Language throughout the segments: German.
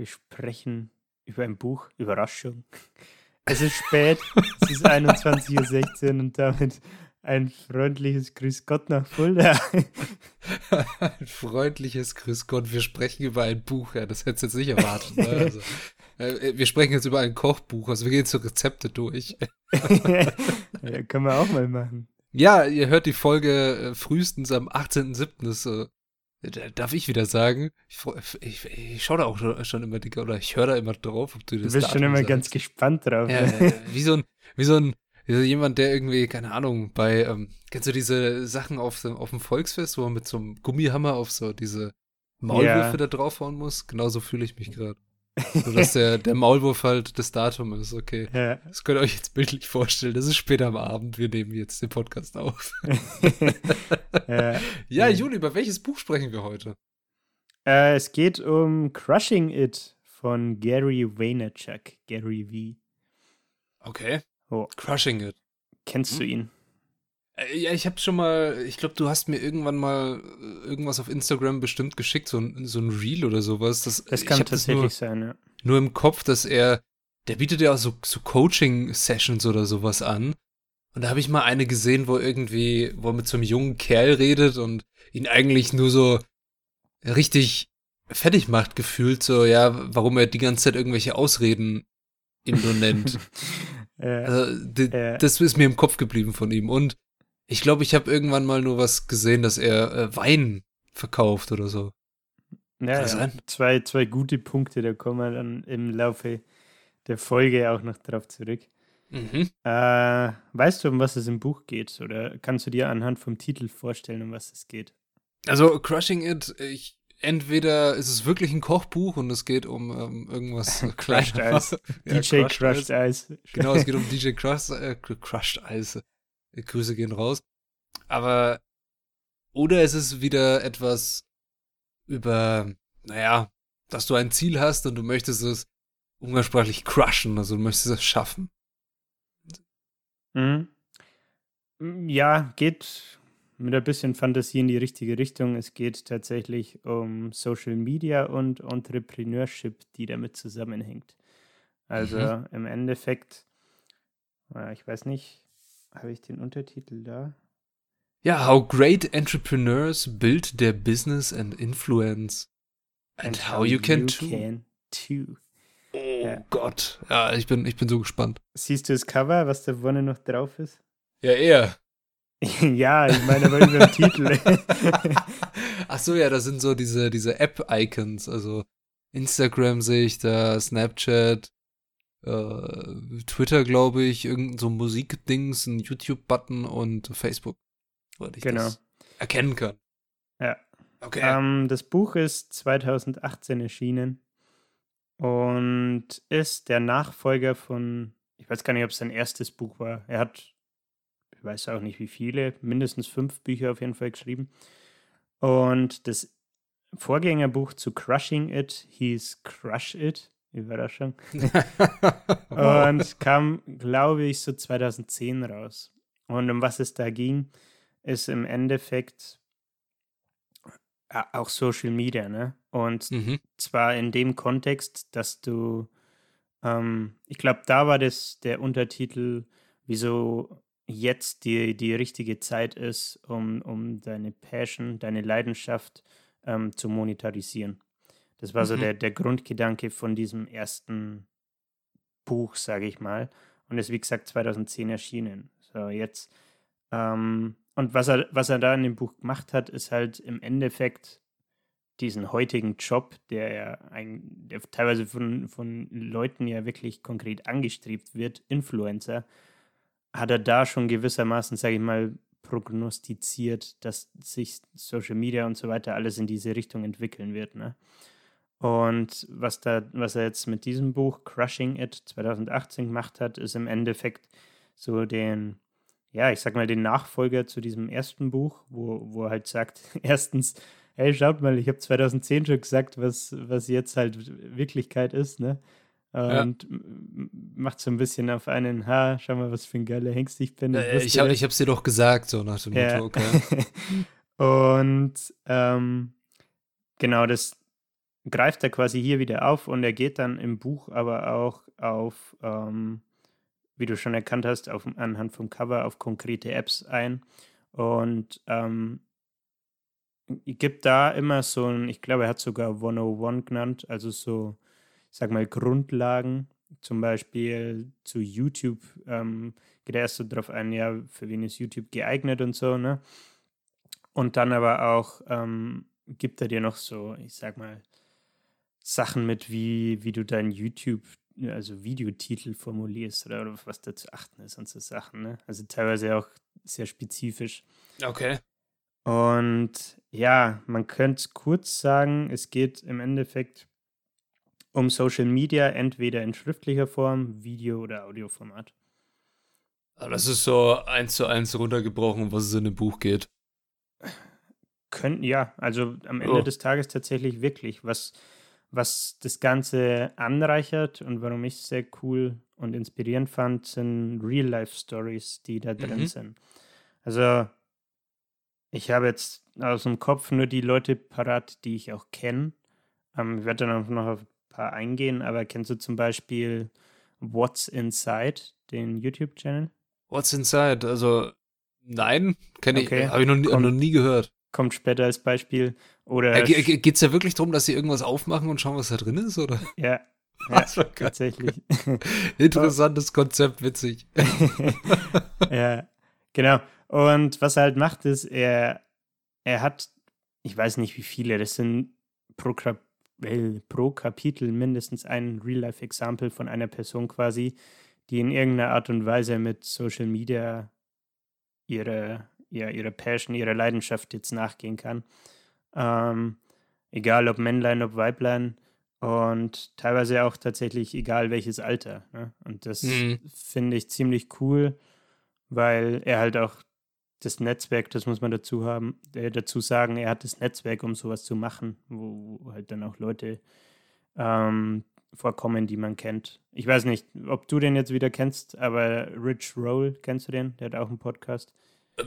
Wir sprechen über ein Buch, Überraschung. Es ist spät, es ist 21.16 Uhr und damit ein freundliches Grüß Gott nach Fulda. ein freundliches Grüß Gott. Wir sprechen über ein Buch, ja, das hättest du jetzt nicht erwartet. Ne? Also, äh, wir sprechen jetzt über ein Kochbuch, also wir gehen zu Rezepte durch. ja, können wir auch mal machen. Ja, ihr hört die Folge äh, frühestens am 18.07. Äh, darf ich wieder sagen? Ich, ich, ich schaue da auch schon, schon immer, Digga, oder ich höre da immer drauf, ob du das Du bist Datum schon immer sagst. ganz gespannt drauf. Ja, ja, wie so ein, wie so ein, wie so jemand, der irgendwie, keine Ahnung, bei, ähm, kennst du diese Sachen auf, auf dem Volksfest, wo man mit so einem Gummihammer auf so diese Maulwürfe ja. da draufhauen muss? Genauso fühle ich mich gerade. So dass der, der Maulwurf halt das Datum ist, okay. Ja. Das könnt ihr euch jetzt bildlich vorstellen. Das ist später am Abend. Wir nehmen jetzt den Podcast auf. ja. ja, Juli, über welches Buch sprechen wir heute? Äh, es geht um Crushing It von Gary Vaynerchuk. Gary V. Okay. Oh. Crushing It. Kennst hm? du ihn? Äh, ja, ich habe schon mal, ich glaube, du hast mir irgendwann mal äh, irgendwas auf Instagram bestimmt geschickt, so ein, so ein Reel oder sowas. Das, das kann tatsächlich nur, sein, ja. Nur im Kopf, dass er, der bietet ja auch so, so Coaching-Sessions oder sowas an. Und da habe ich mal eine gesehen, wo irgendwie, wo er mit so einem jungen Kerl redet und ihn eigentlich nur so richtig fertig macht, gefühlt, so, ja, warum er die ganze Zeit irgendwelche Ausreden ihm nur nennt. also, das ist mir im Kopf geblieben von ihm. Und ich glaube, ich habe irgendwann mal nur was gesehen, dass er äh, Wein verkauft oder so. Ja, ja. Zwei, zwei gute Punkte, da kommen wir dann im Laufe der Folge auch noch drauf zurück. Mhm. Äh, weißt du, um was es im Buch geht? Oder kannst du dir anhand vom Titel vorstellen, um was es geht? Also, Crushing It, ich, entweder ist es wirklich ein Kochbuch und es geht um ähm, irgendwas Crushed Eis. ja, DJ Crushed, Crushed Eis. Genau, es geht um DJ Crushed, äh, Crushed Eis. Grüße gehen raus. Aber, oder es ist wieder etwas über, naja, dass du ein Ziel hast und du möchtest es umgangssprachlich crushen, also du möchtest es schaffen. Mhm. Ja, geht mit ein bisschen Fantasie in die richtige Richtung. Es geht tatsächlich um Social Media und Entrepreneurship, die damit zusammenhängt. Also mhm. im Endeffekt, ich weiß nicht, habe ich den Untertitel da? Ja, How Great Entrepreneurs Build Their Business and Influence. And, and how, you can, you too. can too. Oh ja. Gott. Ja, ich bin, ich bin so gespannt. Siehst du das Cover, was da vorne noch drauf ist? Ja, eher. ja, ich meine aber über den Titel. Ach so, ja, das sind so diese, diese App-Icons. Also Instagram sehe ich da, Snapchat, äh, Twitter, glaube ich, irgendein so Musikdings, ein YouTube-Button und Facebook. Weil ich genau. das erkennen kann. Ja. Okay. Ähm, das Buch ist 2018 erschienen und ist der Nachfolger von, ich weiß gar nicht, ob es sein erstes Buch war. Er hat, ich weiß auch nicht wie viele, mindestens fünf Bücher auf jeden Fall geschrieben. Und das Vorgängerbuch zu Crushing It hieß Crush It. Überraschung. und kam, glaube ich, so 2010 raus. Und um was es da ging, ist im Endeffekt auch Social Media, ne? Und mhm. zwar in dem Kontext, dass du, ähm, ich glaube, da war das der Untertitel, wieso jetzt die, die richtige Zeit ist, um, um deine Passion, deine Leidenschaft ähm, zu monetarisieren. Das war mhm. so der, der Grundgedanke von diesem ersten Buch, sage ich mal. Und ist, wie gesagt, 2010 erschienen. So, jetzt. Ähm, und was er, was er da in dem Buch gemacht hat, ist halt im Endeffekt diesen heutigen Job, der ja ein, der teilweise von, von Leuten ja wirklich konkret angestrebt wird, Influencer, hat er da schon gewissermaßen, sage ich mal, prognostiziert, dass sich Social Media und so weiter alles in diese Richtung entwickeln wird. Ne? Und was, da, was er jetzt mit diesem Buch Crushing It 2018 gemacht hat, ist im Endeffekt so den, ja, ich sag mal, den Nachfolger zu diesem ersten Buch, wo, wo er halt sagt, erstens, hey, schaut mal, ich habe 2010 schon gesagt, was, was jetzt halt Wirklichkeit ist, ne? Und ja. macht so ein bisschen auf einen, ha, schau mal, was für ein geiler Hengst ich bin. Äh, ich, hab, ich hab's dir doch gesagt, so nach dem ja. Motto, okay. und ähm, genau, das greift er quasi hier wieder auf und er geht dann im Buch aber auch auf, ähm, wie du schon erkannt hast, auf, anhand vom Cover auf konkrete Apps ein und ähm, gibt da immer so ein, ich glaube, er hat sogar 101 genannt, also so ich sag mal, Grundlagen, zum Beispiel zu YouTube, ähm, geht er erst so darauf ein, ja, für wen ist YouTube geeignet und so, ne? Und dann aber auch ähm, gibt er dir noch so, ich sag mal, Sachen mit, wie, wie du dein YouTube, also Videotitel formulierst oder, oder was da zu achten ist und so Sachen, ne? Also teilweise auch sehr spezifisch. Okay. Und ja, man könnte kurz sagen, es geht im Endeffekt um Social Media, entweder in schriftlicher Form, Video- oder Audioformat. Das ist so eins zu eins runtergebrochen, um was es in dem Buch geht. Könnten, ja, also am Ende oh. des Tages tatsächlich wirklich. Was, was das Ganze anreichert und warum ich es sehr cool und inspirierend fand, sind Real-Life-Stories, die da drin mhm. sind. Also, ich habe jetzt aus dem Kopf nur die Leute parat, die ich auch kenne. Ähm, ich werde dann auch noch auf paar eingehen, aber kennst du zum Beispiel What's Inside, den YouTube-Channel? What's Inside? Also, nein, kenne okay. ich, habe ich noch, kommt, noch, nie gehört. Kommt später als Beispiel. Oder äh, geht es ja wirklich darum, dass sie irgendwas aufmachen und schauen, was da drin ist, oder? Ja, ja, tatsächlich. Interessantes Konzept, witzig. ja, genau. Und was er halt macht, ist, er, er hat, ich weiß nicht wie viele, das sind pro, well, pro Kapitel mindestens ein Real-Life-Example von einer Person quasi, die in irgendeiner Art und Weise mit Social Media ihre, ja, ihre Passion, ihre Leidenschaft jetzt nachgehen kann. Ähm, egal ob Männlein, ob Weiblein und teilweise auch tatsächlich egal welches Alter. Ne? Und das mhm. finde ich ziemlich cool, weil er halt auch das Netzwerk, das muss man dazu haben, äh, dazu sagen, er hat das Netzwerk, um sowas zu machen, wo, wo halt dann auch Leute ähm, vorkommen, die man kennt. Ich weiß nicht, ob du den jetzt wieder kennst, aber Rich Roll, kennst du den? Der hat auch einen Podcast.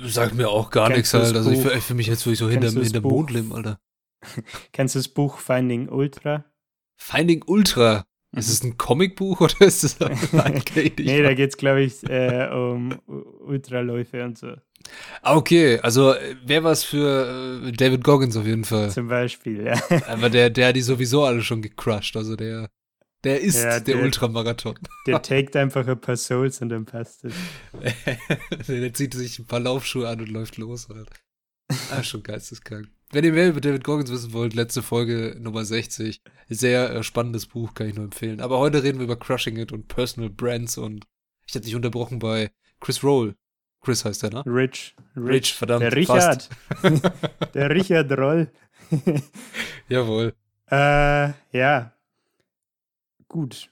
Sagt mir auch gar kennst nichts, halt. Also ich, ich fühle mich jetzt wirklich so hinter, hinterm Mond leben, Alter. kennst du das Buch Finding Ultra? Finding Ultra? Mhm. Ist es ein Comicbuch oder ist es ein Nee, da geht es, glaube ich, äh, um Ultraläufe und so. Ah, okay, also wäre was für äh, David Goggins auf jeden Fall. Zum Beispiel, ja. Aber der, der hat die sowieso alle schon gecrushed, also der, der ist ja, der, der Ultramarathon. Der taked einfach ein paar Souls und dann passt es. der zieht sich ein paar Laufschuhe an und läuft los halt. Ah, schon geisteskrank. Wenn ihr mehr über David Goggins wissen wollt, letzte Folge Nummer 60. Sehr äh, spannendes Buch, kann ich nur empfehlen. Aber heute reden wir über Crushing It und Personal Brands und ich hatte dich unterbrochen bei Chris Roll. Chris heißt der, ne? Rich. Rich, Rich verdammt. Der Richard. der Richard Roll. Jawohl. Äh, ja. Gut.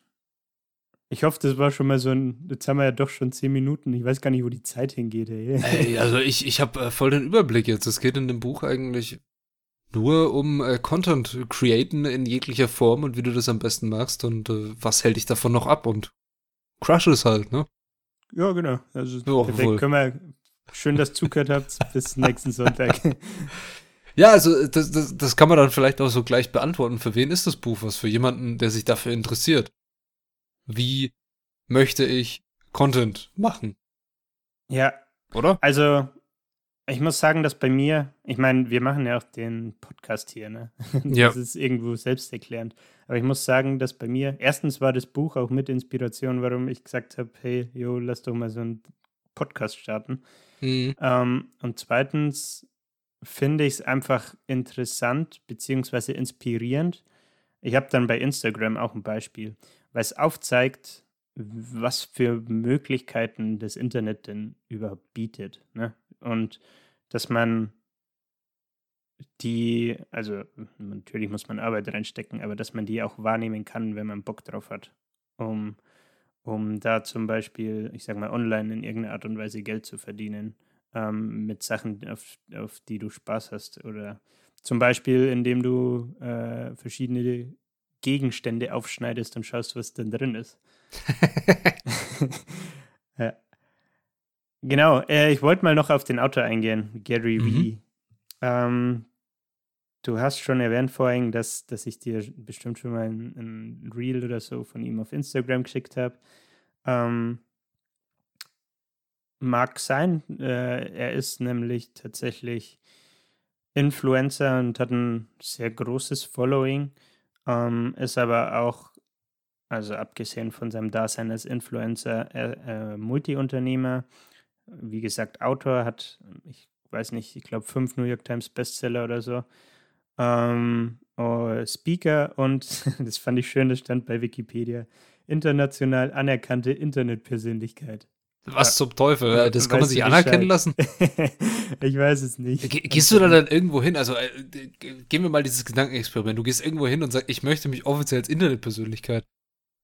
Ich hoffe, das war schon mal so ein. Jetzt haben wir ja doch schon zehn Minuten. Ich weiß gar nicht, wo die Zeit hingeht, ey. ey also ich, ich habe äh, voll den Überblick jetzt. Es geht in dem Buch eigentlich nur um äh, Content createn in jeglicher Form und wie du das am besten machst und äh, was hält dich davon noch ab und crush es halt, ne? Ja, genau. Also oh, perfekt. Können wir, schön, dass ihr zugehört habt. Bis nächsten Sonntag. Ja, also das, das, das kann man dann vielleicht auch so gleich beantworten. Für wen ist das Buch was? Für jemanden, der sich dafür interessiert. Wie möchte ich Content machen? Ja. Oder? Also, ich muss sagen, dass bei mir, ich meine, wir machen ja auch den Podcast hier, ne? Ja. Das ist irgendwo selbsterklärend. Aber ich muss sagen, dass bei mir, erstens war das Buch auch mit Inspiration, warum ich gesagt habe, hey, jo, lass doch mal so einen Podcast starten. Mhm. Ähm, und zweitens finde ich es einfach interessant beziehungsweise inspirierend. Ich habe dann bei Instagram auch ein Beispiel, weil es aufzeigt, was für Möglichkeiten das Internet denn überhaupt bietet. Ne? Und dass man die, also natürlich muss man Arbeit reinstecken, aber dass man die auch wahrnehmen kann, wenn man Bock drauf hat, um, um da zum Beispiel, ich sag mal, online in irgendeiner Art und Weise Geld zu verdienen ähm, mit Sachen, auf, auf die du Spaß hast oder zum Beispiel, indem du äh, verschiedene Gegenstände aufschneidest und schaust, was denn drin ist. ja. Genau, äh, ich wollte mal noch auf den Autor eingehen, Gary mhm. V. Ähm, du hast schon erwähnt vorhin, dass, dass ich dir bestimmt schon mal ein, ein Reel oder so von ihm auf Instagram geschickt habe. Ähm, mag sein. Äh, er ist nämlich tatsächlich Influencer und hat ein sehr großes Following. Ähm, ist aber auch, also abgesehen von seinem Dasein als Influencer, äh, äh, Multiunternehmer. Wie gesagt, Autor hat, ich weiß nicht, ich glaube fünf New York Times Bestseller oder so. Ähm, oh, Speaker und, das fand ich schön, das stand bei Wikipedia, international anerkannte Internetpersönlichkeit. Was ja. zum Teufel? Das kann man sich anerkennen lassen? ich weiß es nicht. Ge gehst du da dann irgendwo hin? Also, äh, gehen wir mal dieses Gedankenexperiment. Du gehst irgendwo hin und sagst, ich möchte mich offiziell als Internetpersönlichkeit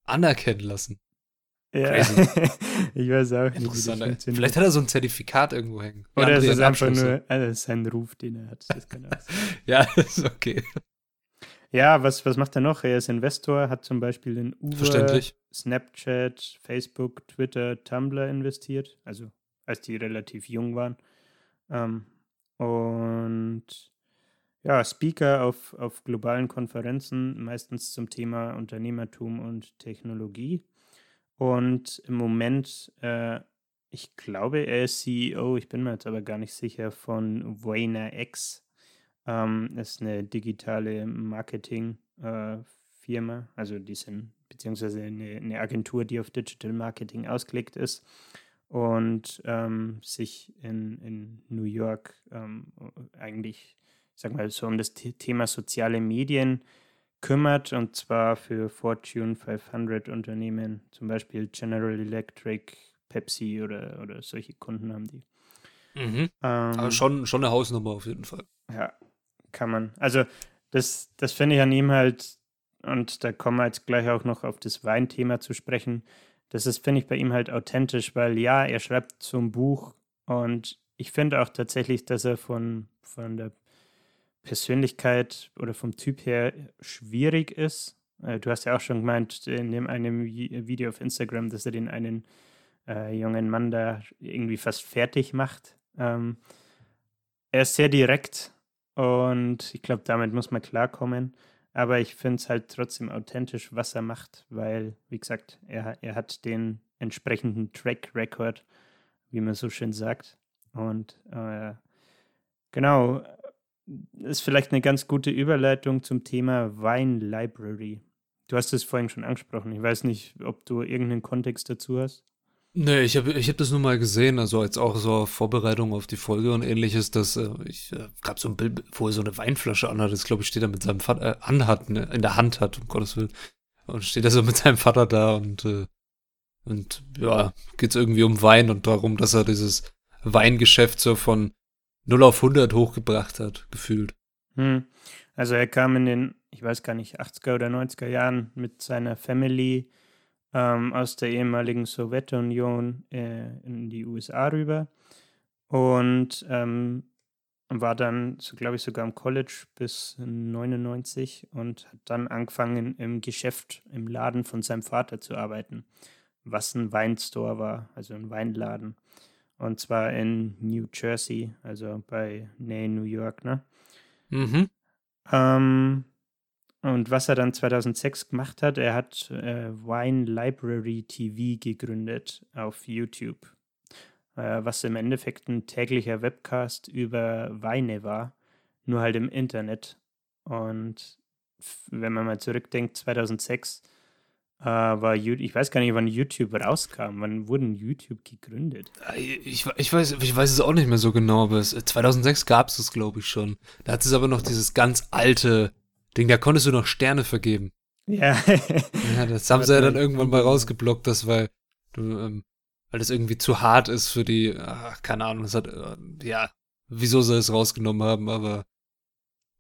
anerkennen lassen. Ja, ich weiß auch nicht. Interessant. Vielleicht hat er so ein Zertifikat irgendwo hängen. Oder es ist einfach nur also sein Ruf, den er hat. Das kann auch sein. ja, ist okay. Ja, was, was macht er noch? Er ist Investor, hat zum Beispiel in Uber, Snapchat, Facebook, Twitter, Tumblr investiert, also als die relativ jung waren. Ähm, und ja, Speaker auf, auf globalen Konferenzen, meistens zum Thema Unternehmertum und Technologie. Und im Moment, äh, ich glaube, er ist CEO, ich bin mir jetzt aber gar nicht sicher, von Wayner X. Ähm, ist eine digitale Marketing-Firma, äh, also die sind, beziehungsweise eine, eine, Agentur, die auf Digital Marketing ausgelegt ist und ähm, sich in, in New York ähm, eigentlich, sag mal, so um das Thema soziale Medien kümmert und zwar für Fortune 500 Unternehmen, zum Beispiel General Electric, Pepsi oder, oder solche Kunden haben die. Mhm. Ähm, Aber schon, schon eine Hausnummer auf jeden Fall. Ja, kann man. Also, das, das finde ich an ihm halt, und da kommen wir jetzt gleich auch noch auf das Weinthema zu sprechen. Das ist, finde ich, bei ihm halt authentisch, weil ja, er schreibt zum Buch und ich finde auch tatsächlich, dass er von, von der Persönlichkeit oder vom Typ her schwierig ist. Äh, du hast ja auch schon gemeint in dem einem Video auf Instagram, dass er den einen äh, jungen Mann da irgendwie fast fertig macht. Ähm, er ist sehr direkt und ich glaube, damit muss man klarkommen. Aber ich finde es halt trotzdem authentisch, was er macht, weil, wie gesagt, er, er hat den entsprechenden Track Record, wie man so schön sagt. Und äh, genau, ist vielleicht eine ganz gute Überleitung zum Thema Wine Library. Du hast es vorhin schon angesprochen. Ich weiß nicht, ob du irgendeinen Kontext dazu hast. Nee, ich habe ich hab das nur mal gesehen, also jetzt auch so Vorbereitung auf die Folge und ähnliches, dass äh, ich äh, gab so ein Bild, wo er so eine Weinflasche anhat, das glaube ich steht er mit seinem Vater, äh, anhat, ne, in der Hand hat, um Gottes Willen. Und steht er so mit seinem Vater da und, äh, und ja, geht's irgendwie um Wein und darum, dass er dieses Weingeschäft so von 0 auf 100 hochgebracht hat, gefühlt. Hm. Also er kam in den, ich weiß gar nicht, 80er oder 90er Jahren mit seiner Family ähm, aus der ehemaligen Sowjetunion äh, in die USA rüber und ähm, war dann, so glaube ich, sogar im College bis 99 und hat dann angefangen im Geschäft, im Laden von seinem Vater zu arbeiten, was ein Weinstore war, also ein Weinladen. Und zwar in New Jersey, also bei Nähe New York, ne? Mhm. Ähm, und was er dann 2006 gemacht hat, er hat äh, Wine Library TV gegründet auf YouTube, äh, was im Endeffekt ein täglicher Webcast über Weine war, nur halt im Internet. Und wenn man mal zurückdenkt, 2006 äh, war YouTube, ich weiß gar nicht, wann YouTube rauskam. Wann wurden YouTube gegründet? Äh, ich, ich, weiß, ich weiß es auch nicht mehr so genau, aber es, 2006 gab es es, glaube ich, schon. Da hat es aber noch dieses ganz alte Ding, da konntest du noch Sterne vergeben. Ja. ja das haben sie ja dann irgendwann mal rausgeblockt, das weil du, ähm, weil das irgendwie zu hart ist für die, ach, keine Ahnung, das hat, äh, ja, wieso sie es rausgenommen haben, aber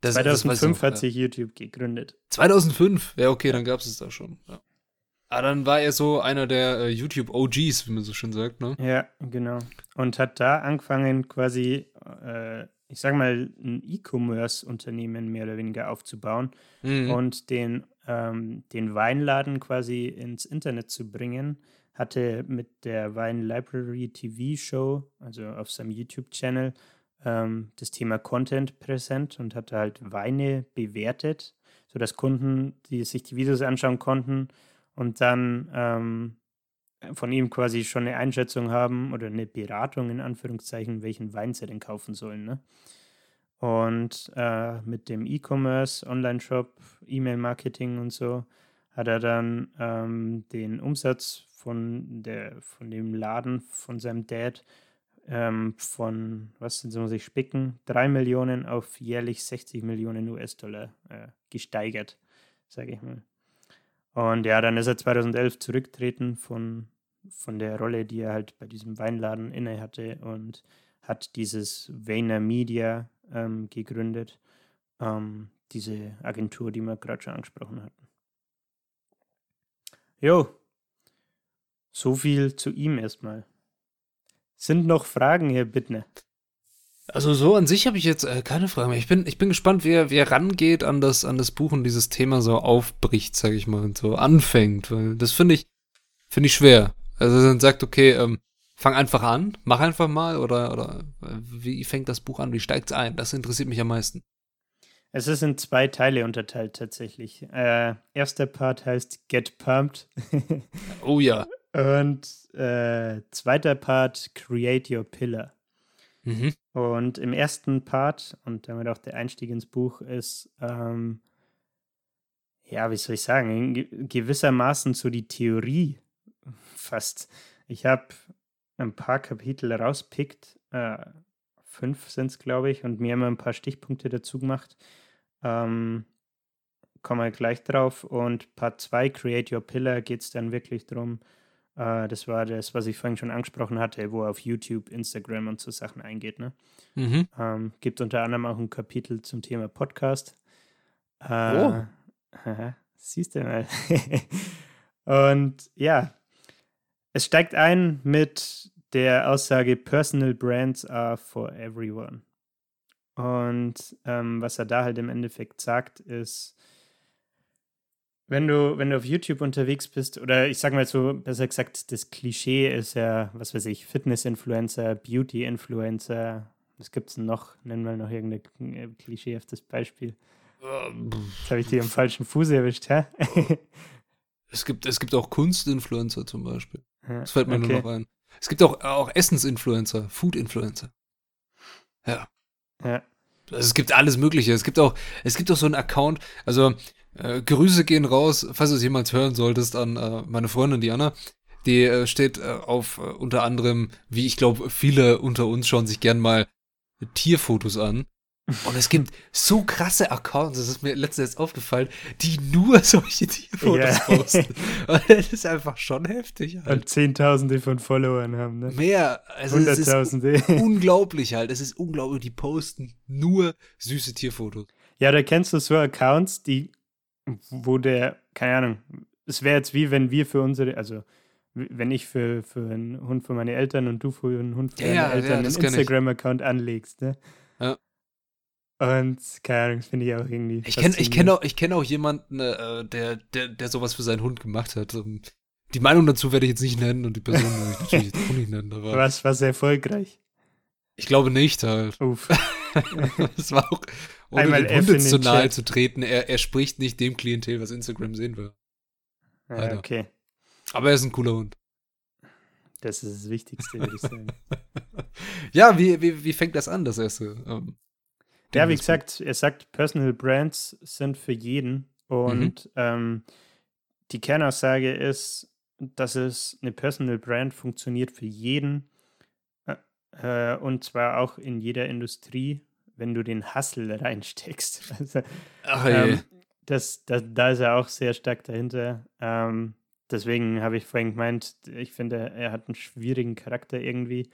Das, 2005 das hat sich YouTube gegründet. 2005? Ja, okay, dann gab es es da schon. Ja. Ah, dann war er so einer der äh, YouTube-OGs, wie man so schön sagt, ne? Ja, genau. Und hat da angefangen, quasi, äh, ich sag mal, ein E-Commerce-Unternehmen mehr oder weniger aufzubauen mhm. und den, ähm, den Weinladen quasi ins Internet zu bringen. Hatte mit der Wine Library TV Show, also auf seinem YouTube-Channel, ähm, das Thema Content präsent und hatte halt Weine bewertet, sodass Kunden, die sich die Videos anschauen konnten, und dann ähm, von ihm quasi schon eine Einschätzung haben oder eine Beratung in Anführungszeichen, welchen Wein sie denn kaufen sollen. Ne? Und äh, mit dem E-Commerce, Online-Shop, E-Mail-Marketing und so hat er dann ähm, den Umsatz von, der, von dem Laden von seinem Dad ähm, von, was sind, muss ich spicken, 3 Millionen auf jährlich 60 Millionen US-Dollar äh, gesteigert, sage ich mal. Und ja, dann ist er 2011 zurückgetreten von, von der Rolle, die er halt bei diesem Weinladen inne hatte und hat dieses Vayner Media ähm, gegründet, ähm, diese Agentur, die wir gerade schon angesprochen hatten. Jo, so viel zu ihm erstmal. Sind noch Fragen, Herr Bittner? Also so an sich habe ich jetzt äh, keine Frage mehr. Ich bin, ich bin gespannt, wie er, wie er rangeht an das, an das Buch und dieses Thema so aufbricht, sage ich mal, und so anfängt. Weil das finde ich, finde ich schwer. Also dann sagt, okay, ähm, fang einfach an, mach einfach mal oder, oder äh, wie fängt das Buch an, wie steigt es ein? Das interessiert mich am meisten. Es ist in zwei Teile unterteilt tatsächlich. Äh, erster Part heißt Get Pumped. oh ja. Und äh, zweiter Part Create Your Pillar. Mhm. Und im ersten Part, und damit auch der Einstieg ins Buch, ist, ähm, ja, wie soll ich sagen, gewissermaßen so die Theorie fast. Ich habe ein paar Kapitel rauspickt, äh, fünf sind es, glaube ich, und mir immer ein paar Stichpunkte dazu gemacht. Ähm, kommen wir gleich drauf. Und Part 2, Create Your Pillar, geht es dann wirklich darum, äh, das war das, was ich vorhin schon angesprochen hatte, wo er auf YouTube, Instagram und so Sachen eingeht. Ne? Mhm. Ähm, gibt unter anderem auch ein Kapitel zum Thema Podcast. Äh, oh. siehst du mal. und ja, es steigt ein mit der Aussage, Personal Brands are for everyone. Und ähm, was er da halt im Endeffekt sagt, ist, wenn du, wenn du auf YouTube unterwegs bist, oder ich sag mal so, besser gesagt, das Klischee ist ja, was weiß ich, Fitness-Influencer, Beauty-Influencer. Was gibt's denn noch? Nennen wir noch irgendein äh, klischeehaftes Beispiel. Jetzt habe ich dir im falschen Fuß erwischt, hä? es, gibt, es gibt auch Kunst-Influencer zum Beispiel. Das fällt mir okay. nur noch ein. Es gibt auch, auch Essens-Influencer, Food-Influencer. Ja. Ja. Also es gibt alles Mögliche. Es gibt auch, es gibt auch so einen Account, also äh, Grüße gehen raus, falls du es jemals hören solltest, an äh, meine Freundin Diana. Die äh, steht äh, auf äh, unter anderem, wie ich glaube, viele unter uns schauen sich gern mal Tierfotos an. Und es gibt so krasse Accounts, das ist mir letztens aufgefallen, die nur solche Tierfotos yeah. posten. Und das ist einfach schon heftig. Halt. Und Zehntausende von Followern haben, ne? Mehr. Also Hunderttausende. unglaublich halt. Es ist unglaublich, die posten nur süße Tierfotos. Ja, da kennst du so Accounts, die wo der, keine Ahnung, es wäre jetzt wie wenn wir für unsere, also wenn ich für, für einen Hund für meine Eltern und du für einen Hund für ja, deine Eltern ja, einen Instagram-Account anlegst, ne? Ja. Und keine Ahnung, das finde ich auch irgendwie. Ich kenne ich kenn auch, kenn auch jemanden, äh, der, der, der sowas für seinen Hund gemacht hat. Die Meinung dazu werde ich jetzt nicht nennen und die Person werde ich natürlich jetzt auch nicht nennen. Aber was, was erfolgreich? Ich glaube nicht halt. Uff. das war auch, ohne Einmal dem Hunde zu nahe zu treten. Er, er spricht nicht dem Klientel, was Instagram sehen will. Ja, okay. Aber er ist ein cooler Hund. Das ist das Wichtigste, würde ich sagen. ja, wie, wie, wie fängt das an, das erste? Ähm, ja, wie gesagt, er sagt, Personal Brands sind für jeden. Und mhm. ähm, die Kernaussage ist, dass es eine Personal Brand funktioniert für jeden. Äh, und zwar auch in jeder Industrie wenn du den Hustle reinsteckst. Also, Ach, ähm, das, das, da ist er auch sehr stark dahinter. Ähm, deswegen habe ich vorhin gemeint, ich finde, er hat einen schwierigen Charakter irgendwie.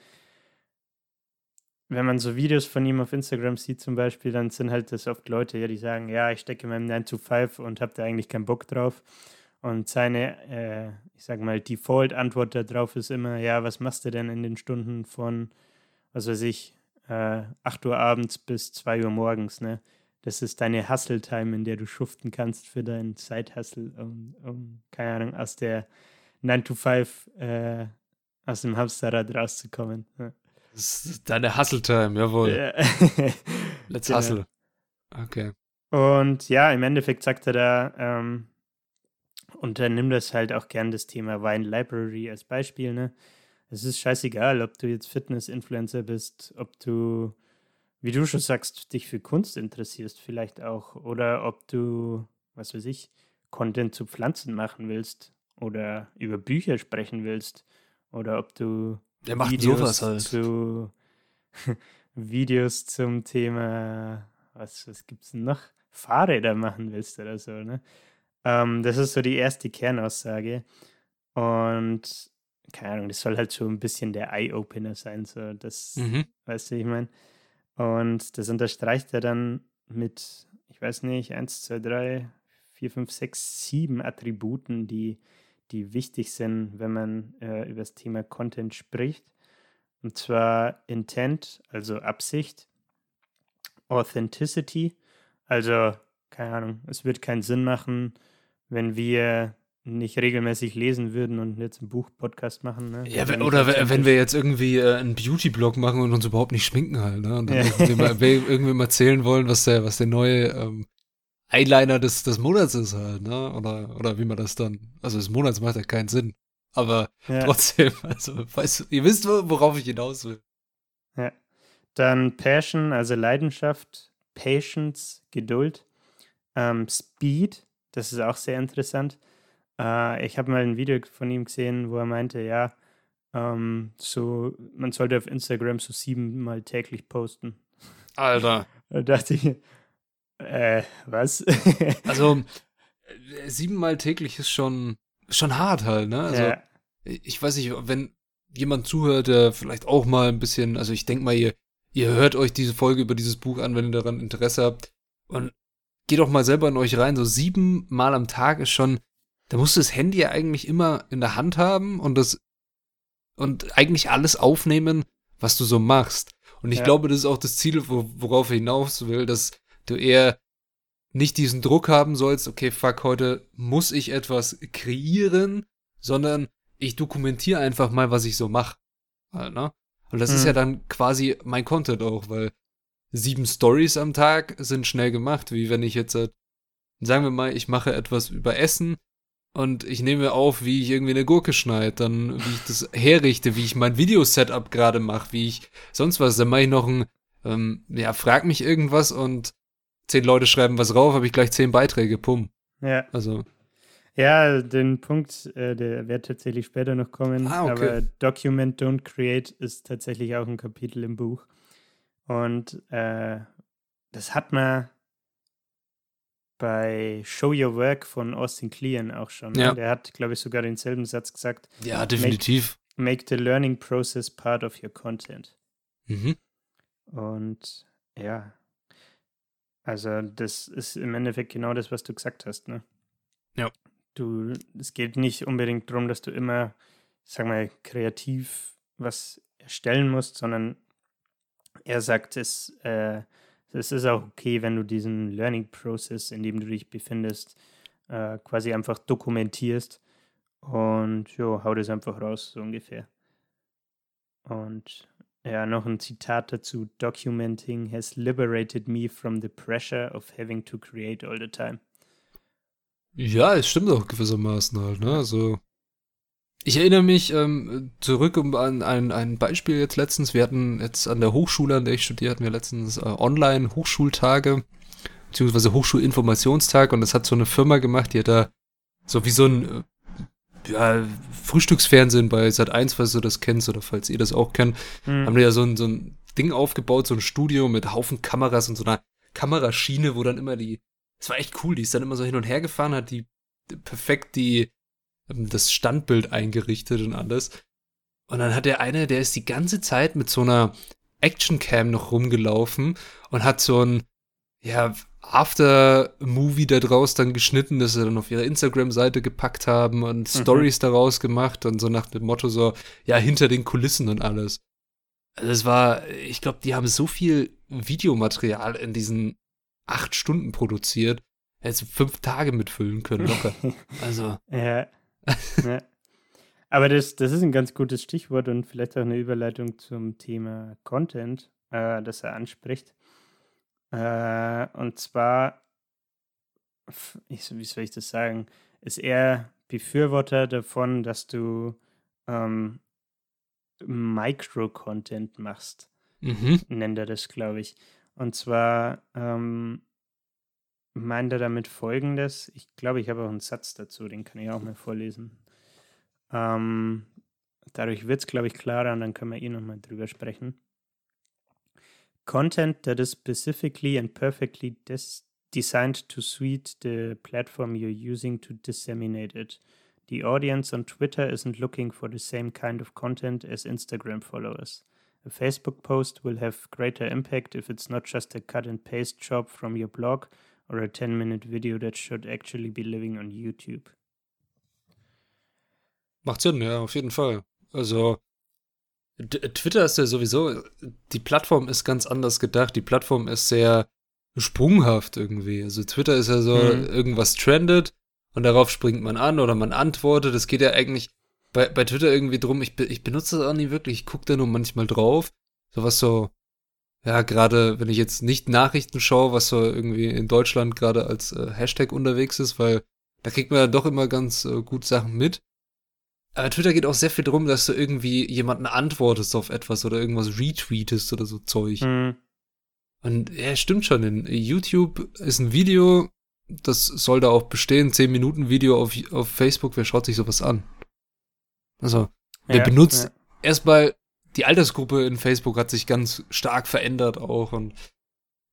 wenn man so Videos von ihm auf Instagram sieht zum Beispiel, dann sind halt das oft Leute, die sagen, ja, ich stecke in meinem 9 to 5 und habe da eigentlich keinen Bock drauf. Und seine, äh, ich sag mal, Default-Antwort darauf ist immer, ja, was machst du denn in den Stunden von, was weiß ich, äh, 8 Uhr abends bis 2 Uhr morgens, ne? Das ist deine Hustle-Time, in der du schuften kannst für deinen Side-Hustle, um, um, keine Ahnung, aus der 9 to 5, äh, aus dem Hamsterrad rauszukommen. Ja. Das ist deine Hustle-Time, jawohl. Ja. Let's genau. hustle. Okay. Und ja, im Endeffekt sagt er da, ähm, und dann nimm das halt auch gern das Thema Wine Library als Beispiel, ne? Es ist scheißegal, ob du jetzt Fitness-Influencer bist, ob du, wie du schon sagst, dich für Kunst interessierst, vielleicht auch, oder ob du, was weiß ich, Content zu Pflanzen machen willst oder über Bücher sprechen willst, oder ob du der macht Videos sowas halt. Zu, Videos zum Thema, was, was es denn noch? Fahrräder machen willst oder so, ne? Ähm, das ist so die erste Kernaussage. Und keine Ahnung, das soll halt so ein bisschen der Eye-Opener sein, so das, mhm. weißt du, ich meine. Und das unterstreicht er dann mit, ich weiß nicht, 1, 2, 3, 4, 5, 6, 7 Attributen, die die wichtig sind, wenn man äh, über das Thema Content spricht. Und zwar Intent, also Absicht, Authenticity, also keine Ahnung, es wird keinen Sinn machen, wenn wir nicht regelmäßig lesen würden und jetzt einen Buch-Podcast machen. Ne? Ja, wenn, oder wenn, wenn wir jetzt irgendwie äh, einen Beauty-Blog machen und uns überhaupt nicht schminken halt, ne? Und dann ja. irgendwie, mal, irgendwie mal erzählen wollen, was der, was der neue ähm, Eyeliner des, des Monats ist halt, ne? Oder, oder wie man das dann. Also des Monats macht ja keinen Sinn. Aber ja. trotzdem, also weißt ihr wisst, worauf ich hinaus will. Ja. Dann Passion, also Leidenschaft, Patience, Geduld, ähm, Speed, das ist auch sehr interessant. Äh, ich habe mal ein Video von ihm gesehen, wo er meinte, ja, ähm, so, man sollte auf Instagram so siebenmal täglich posten. Alter. da dachte ich, äh, was? also, äh, siebenmal täglich ist schon, schon hart halt, ne? Also, ja. ich weiß nicht, wenn jemand zuhört, der vielleicht auch mal ein bisschen, also ich denke mal, ihr, ihr hört euch diese Folge über dieses Buch an, wenn ihr daran Interesse habt. Und geht doch mal selber in euch rein. So siebenmal am Tag ist schon, da musst du das Handy ja eigentlich immer in der Hand haben und das, und eigentlich alles aufnehmen, was du so machst. Und ich ja. glaube, das ist auch das Ziel, worauf er hinaus will, dass du eher nicht diesen Druck haben sollst, okay, fuck, heute muss ich etwas kreieren, sondern ich dokumentiere einfach mal, was ich so mache. Ne? Und das mhm. ist ja dann quasi mein Content auch, weil sieben Stories am Tag sind schnell gemacht, wie wenn ich jetzt, sagen wir mal, ich mache etwas über Essen und ich nehme auf, wie ich irgendwie eine Gurke schneide, dann wie ich das herrichte, wie ich mein Videosetup gerade mache, wie ich sonst was, dann mache ich noch ein, ähm, ja, frag mich irgendwas und zehn Leute schreiben was rauf, habe ich gleich zehn Beiträge, pum. Ja. Also. Ja, den Punkt, äh, der wird tatsächlich später noch kommen. Ah, okay. Aber Document, Don't Create ist tatsächlich auch ein Kapitel im Buch. Und äh, das hat man bei Show Your Work von Austin Kleon auch schon. Ne? Ja. Der hat, glaube ich, sogar denselben Satz gesagt. Ja, definitiv. Make, make the learning process part of your content. Mhm. Und ja, also das ist im Endeffekt genau das, was du gesagt hast, ne? Ja. Du, es geht nicht unbedingt darum, dass du immer, sag mal, kreativ was erstellen musst, sondern er sagt, es, äh, es ist auch okay, wenn du diesen Learning Process, in dem du dich befindest, äh, quasi einfach dokumentierst und jo, hau das einfach raus, so ungefähr. Und ja, noch ein Zitat dazu. Documenting has liberated me from the pressure of having to create all the time. Ja, es stimmt auch gewissermaßen halt, ne? Also, ich erinnere mich ähm, zurück an ein, ein Beispiel jetzt letztens. Wir hatten jetzt an der Hochschule, an der ich studiere, hatten wir letztens äh, Online-Hochschultage, beziehungsweise Hochschulinformationstag und das hat so eine Firma gemacht, die hat da so wie so ein äh, ja, Frühstücksfernsehen bei Sat 1, falls du das kennst oder falls ihr das auch kennt, mhm. haben die ja so ein, so ein Ding aufgebaut, so ein Studio mit Haufen Kameras und so einer Kameraschiene, wo dann immer die, das war echt cool, die ist dann immer so hin und her gefahren, hat die perfekt die, das Standbild eingerichtet und alles. Und dann hat der eine, der ist die ganze Zeit mit so einer Actioncam noch rumgelaufen und hat so ein, ja, After-Movie da draus dann geschnitten, das sie dann auf ihre Instagram-Seite gepackt haben und mhm. Stories daraus gemacht und so nach dem Motto so, ja, hinter den Kulissen und alles. Also es war, ich glaube, die haben so viel Videomaterial in diesen acht Stunden produziert, hätte fünf Tage mitfüllen können, locker. Also. ja. ja. Aber das, das ist ein ganz gutes Stichwort und vielleicht auch eine Überleitung zum Thema Content, äh, das er anspricht. Äh, und zwar, ich, wie soll ich das sagen, ist er Befürworter davon, dass du ähm, Micro-Content machst. Mhm. Nennt er das, glaube ich. Und zwar ähm, meint er damit folgendes. Ich glaube, ich habe auch einen Satz dazu, den kann ich auch mal vorlesen. Ähm, dadurch wird es, glaube ich, klarer und dann können wir eh nochmal drüber sprechen. Content that is specifically and perfectly designed to suit the platform you're using to disseminate it. The audience on Twitter isn't looking for the same kind of content as Instagram followers. A Facebook post will have greater impact if it's not just a cut and paste job from your blog or a 10 minute video that should actually be living on YouTube. Macht Sinn, ja, auf jeden Fall. Also, Twitter ist ja sowieso, die Plattform ist ganz anders gedacht. Die Plattform ist sehr sprunghaft irgendwie. Also Twitter ist ja so, mhm. irgendwas trendet und darauf springt man an oder man antwortet. Es geht ja eigentlich bei, bei Twitter irgendwie drum, ich, ich benutze das auch nie wirklich, ich gucke da nur manchmal drauf. So was so, ja, gerade wenn ich jetzt nicht Nachrichten schaue, was so irgendwie in Deutschland gerade als äh, Hashtag unterwegs ist, weil da kriegt man ja doch immer ganz äh, gut Sachen mit. Aber Twitter geht auch sehr viel darum, dass du irgendwie jemanden antwortest auf etwas oder irgendwas retweetest oder so Zeug. Mhm. Und ja, stimmt schon. In YouTube ist ein Video, das soll da auch bestehen, 10 Minuten Video auf, auf Facebook, wer schaut sich sowas an? Also, wer ja, benutzt ja. erstmal die Altersgruppe in Facebook hat sich ganz stark verändert auch und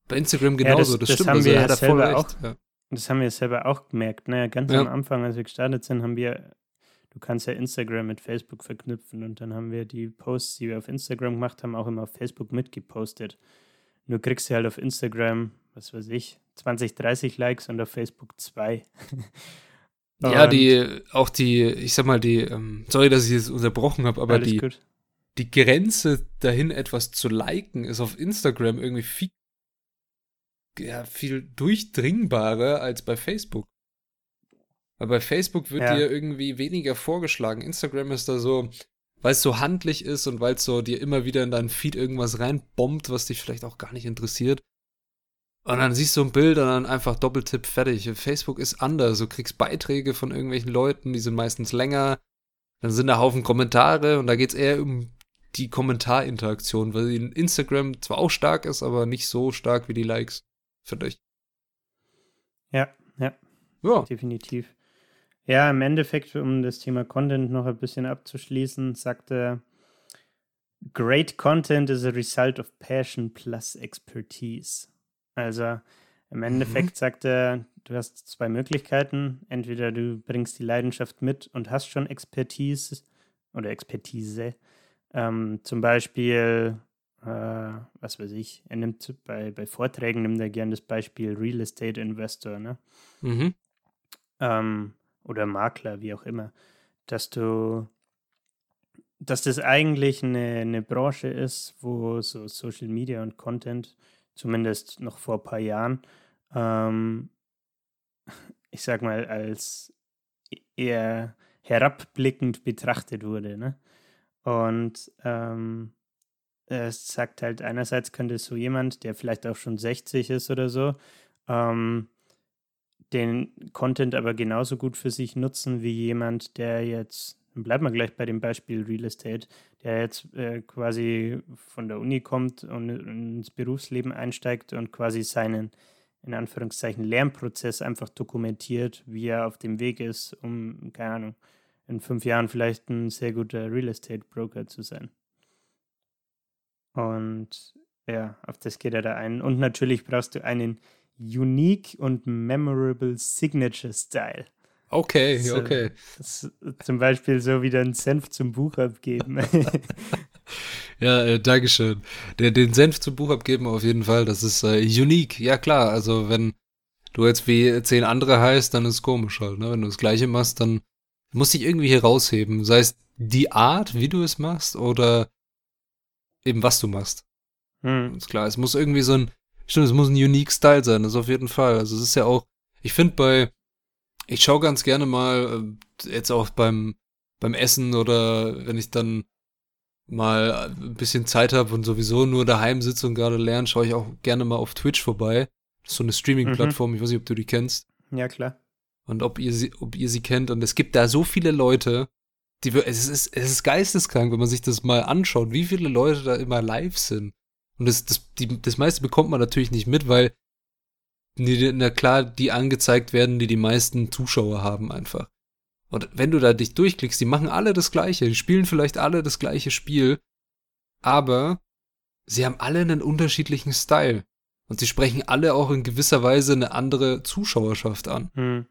bei Instagram genauso, ja, das, das, stimmt. Haben also, wir ja selber auch, Das haben wir selber auch gemerkt. Ne? Ganz am Anfang, als wir gestartet sind, haben wir du kannst ja Instagram mit Facebook verknüpfen und dann haben wir die Posts, die wir auf Instagram gemacht haben, auch immer auf Facebook mitgepostet. Nur kriegst du halt auf Instagram, was weiß ich, 20, 30 Likes und auf Facebook zwei. ja, die, auch die, ich sag mal, die, ähm, sorry, dass ich es unterbrochen habe, aber die, gut. Die Grenze dahin, etwas zu liken, ist auf Instagram irgendwie viel, ja, viel durchdringbarer als bei Facebook. Weil bei Facebook wird ja. dir irgendwie weniger vorgeschlagen. Instagram ist da so, weil es so handlich ist und weil es so dir immer wieder in deinen Feed irgendwas reinbombt, was dich vielleicht auch gar nicht interessiert. Und dann siehst du ein Bild und dann einfach Doppeltipp fertig. Facebook ist anders. Du kriegst Beiträge von irgendwelchen Leuten, die sind meistens länger. Dann sind da Haufen Kommentare und da geht es eher um die Kommentarinteraktion, weil in Instagram zwar auch stark ist, aber nicht so stark wie die Likes, finde ich. Ja, ja. Ja. Definitiv. Ja, im Endeffekt, um das Thema Content noch ein bisschen abzuschließen, sagt er, Great Content is a result of passion plus expertise. Also im Endeffekt mhm. sagt er, du hast zwei Möglichkeiten. Entweder du bringst die Leidenschaft mit und hast schon Expertise oder Expertise. Ähm, zum Beispiel, äh, was weiß ich, er nimmt bei, bei Vorträgen nimmt er gern das Beispiel Real Estate Investor, ne? Mhm. Ähm, oder Makler, wie auch immer, dass du, dass das eigentlich eine, eine Branche ist, wo so Social Media und Content, zumindest noch vor ein paar Jahren, ähm, ich sag mal, als eher herabblickend betrachtet wurde. Ne? Und ähm, es sagt halt, einerseits könnte so jemand, der vielleicht auch schon 60 ist oder so, ähm, den Content aber genauso gut für sich nutzen wie jemand, der jetzt, bleiben wir gleich bei dem Beispiel Real Estate, der jetzt äh, quasi von der Uni kommt und ins Berufsleben einsteigt und quasi seinen, in Anführungszeichen, Lernprozess einfach dokumentiert, wie er auf dem Weg ist, um, keine Ahnung, in fünf Jahren vielleicht ein sehr guter Real Estate Broker zu sein. Und ja, auf das geht er da ein. Und natürlich brauchst du einen Unique und Memorable Signature Style. Okay, so, okay. zum Beispiel so wieder einen Senf zum Buch abgeben. ja, äh, Dankeschön. Der, den Senf zum Buch abgeben auf jeden Fall, das ist äh, unique. Ja klar, also wenn du jetzt wie zehn andere heißt, dann ist es komisch halt. Ne? Wenn du das Gleiche machst, dann musst du dich irgendwie hier rausheben. Sei es die Art, wie du es machst oder eben was du machst. Hm. Ist klar, es muss irgendwie so ein, stimmt, es muss ein unique Style sein, das auf jeden Fall. Also es ist ja auch, ich finde bei, ich schaue ganz gerne mal, äh, jetzt auch beim, beim Essen oder wenn ich dann mal ein bisschen Zeit habe und sowieso nur daheim sitze und gerade lerne, schaue ich auch gerne mal auf Twitch vorbei. Das ist so eine Streaming-Plattform, mhm. ich weiß nicht, ob du die kennst. Ja, klar. Und ob ihr sie, ob ihr sie kennt. Und es gibt da so viele Leute, die, es ist, es ist geisteskrank, wenn man sich das mal anschaut, wie viele Leute da immer live sind. Und das, das, die, das meiste bekommt man natürlich nicht mit, weil, na klar, die angezeigt werden, die die meisten Zuschauer haben einfach. Und wenn du da dich durchklickst, die machen alle das Gleiche, die spielen vielleicht alle das gleiche Spiel, aber sie haben alle einen unterschiedlichen Style. Und sie sprechen alle auch in gewisser Weise eine andere Zuschauerschaft an. Hm.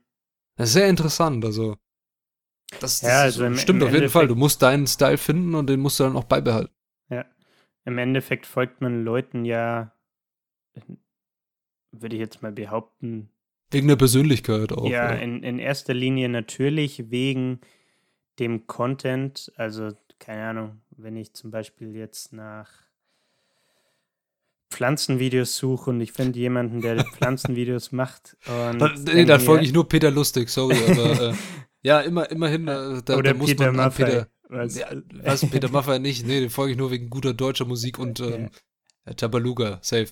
Das ist sehr interessant, also. Das, das ja, also im, stimmt im auf jeden Endeffekt, Fall. Du musst deinen Style finden und den musst du dann auch beibehalten. Ja. Im Endeffekt folgt man Leuten ja, würde ich jetzt mal behaupten, Wegen der Persönlichkeit auch. Ja, in, in erster Linie natürlich wegen dem Content. Also, keine Ahnung, wenn ich zum Beispiel jetzt nach Pflanzenvideos suche und ich finde jemanden, der Pflanzenvideos macht. Und nee, dann folge ich nur Peter Lustig, sorry, aber äh, ja, immer, immerhin, äh, da, Oder da muss Peter man Peter, was? Ja, was Peter Maffay nicht, nee, den folge ich nur wegen guter deutscher Musik und ähm, ja. Tabaluga, safe.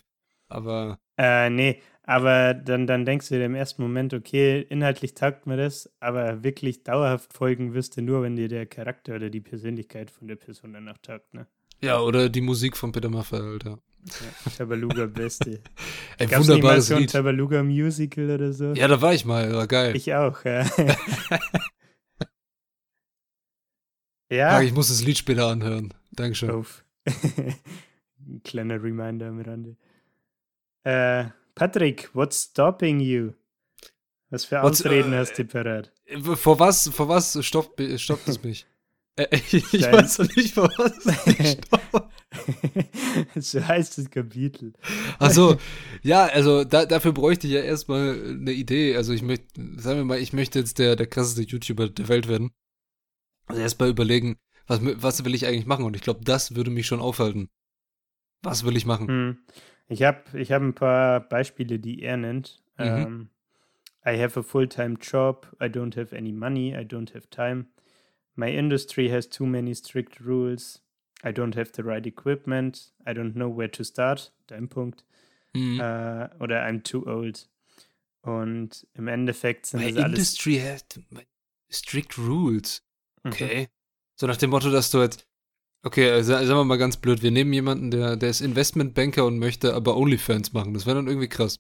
Aber. Äh, nee, aber dann, dann denkst du dir im ersten Moment, okay, inhaltlich taugt mir das, aber wirklich dauerhaft folgen wirst du nur, wenn dir der Charakter oder die Persönlichkeit von der Person danach taugt, ne? Ja, oder die Musik von Peter Maffay, Alter. Ja, Tabaluga Beste. Ey, Gab's wunderbares nicht mal so ein Tabaluga Musical oder so? Ja, da war ich mal, war geil. Ich auch, ja. ja. Ich muss das Lied später anhören. Dankeschön. Auf. Kleiner Reminder am Rande. Äh, Patrick, what's stopping you? Was für Ausreden uh, hast du parat? Vor was, vor was stoppt, stoppt es mich? Äh, ich weiß noch nicht, vor was so heißt das Kapitel. Achso, ja, also da, dafür bräuchte ich ja erstmal eine Idee. Also ich möchte, sagen wir mal, ich möchte jetzt der, der krasseste YouTuber der Welt werden. Also erstmal überlegen, was, was will ich eigentlich machen? Und ich glaube, das würde mich schon aufhalten. Was will ich machen? Hm. Ich habe ich hab ein paar Beispiele, die er nennt. Mhm. Um, ähm, I have a full-time job. I don't have any money. I don't have time. My industry has too many strict rules. I don't have the right equipment. I don't know where to start. Dein Punkt. Mhm. Uh, oder I'm too old. Und im Endeffekt sind My das alles. industry has strict rules. Mhm. Okay. Mhm. So nach dem Motto, dass du jetzt Okay, also sagen wir mal ganz blöd, wir nehmen jemanden, der, der ist Investmentbanker und möchte aber OnlyFans machen. Das wäre dann irgendwie krass.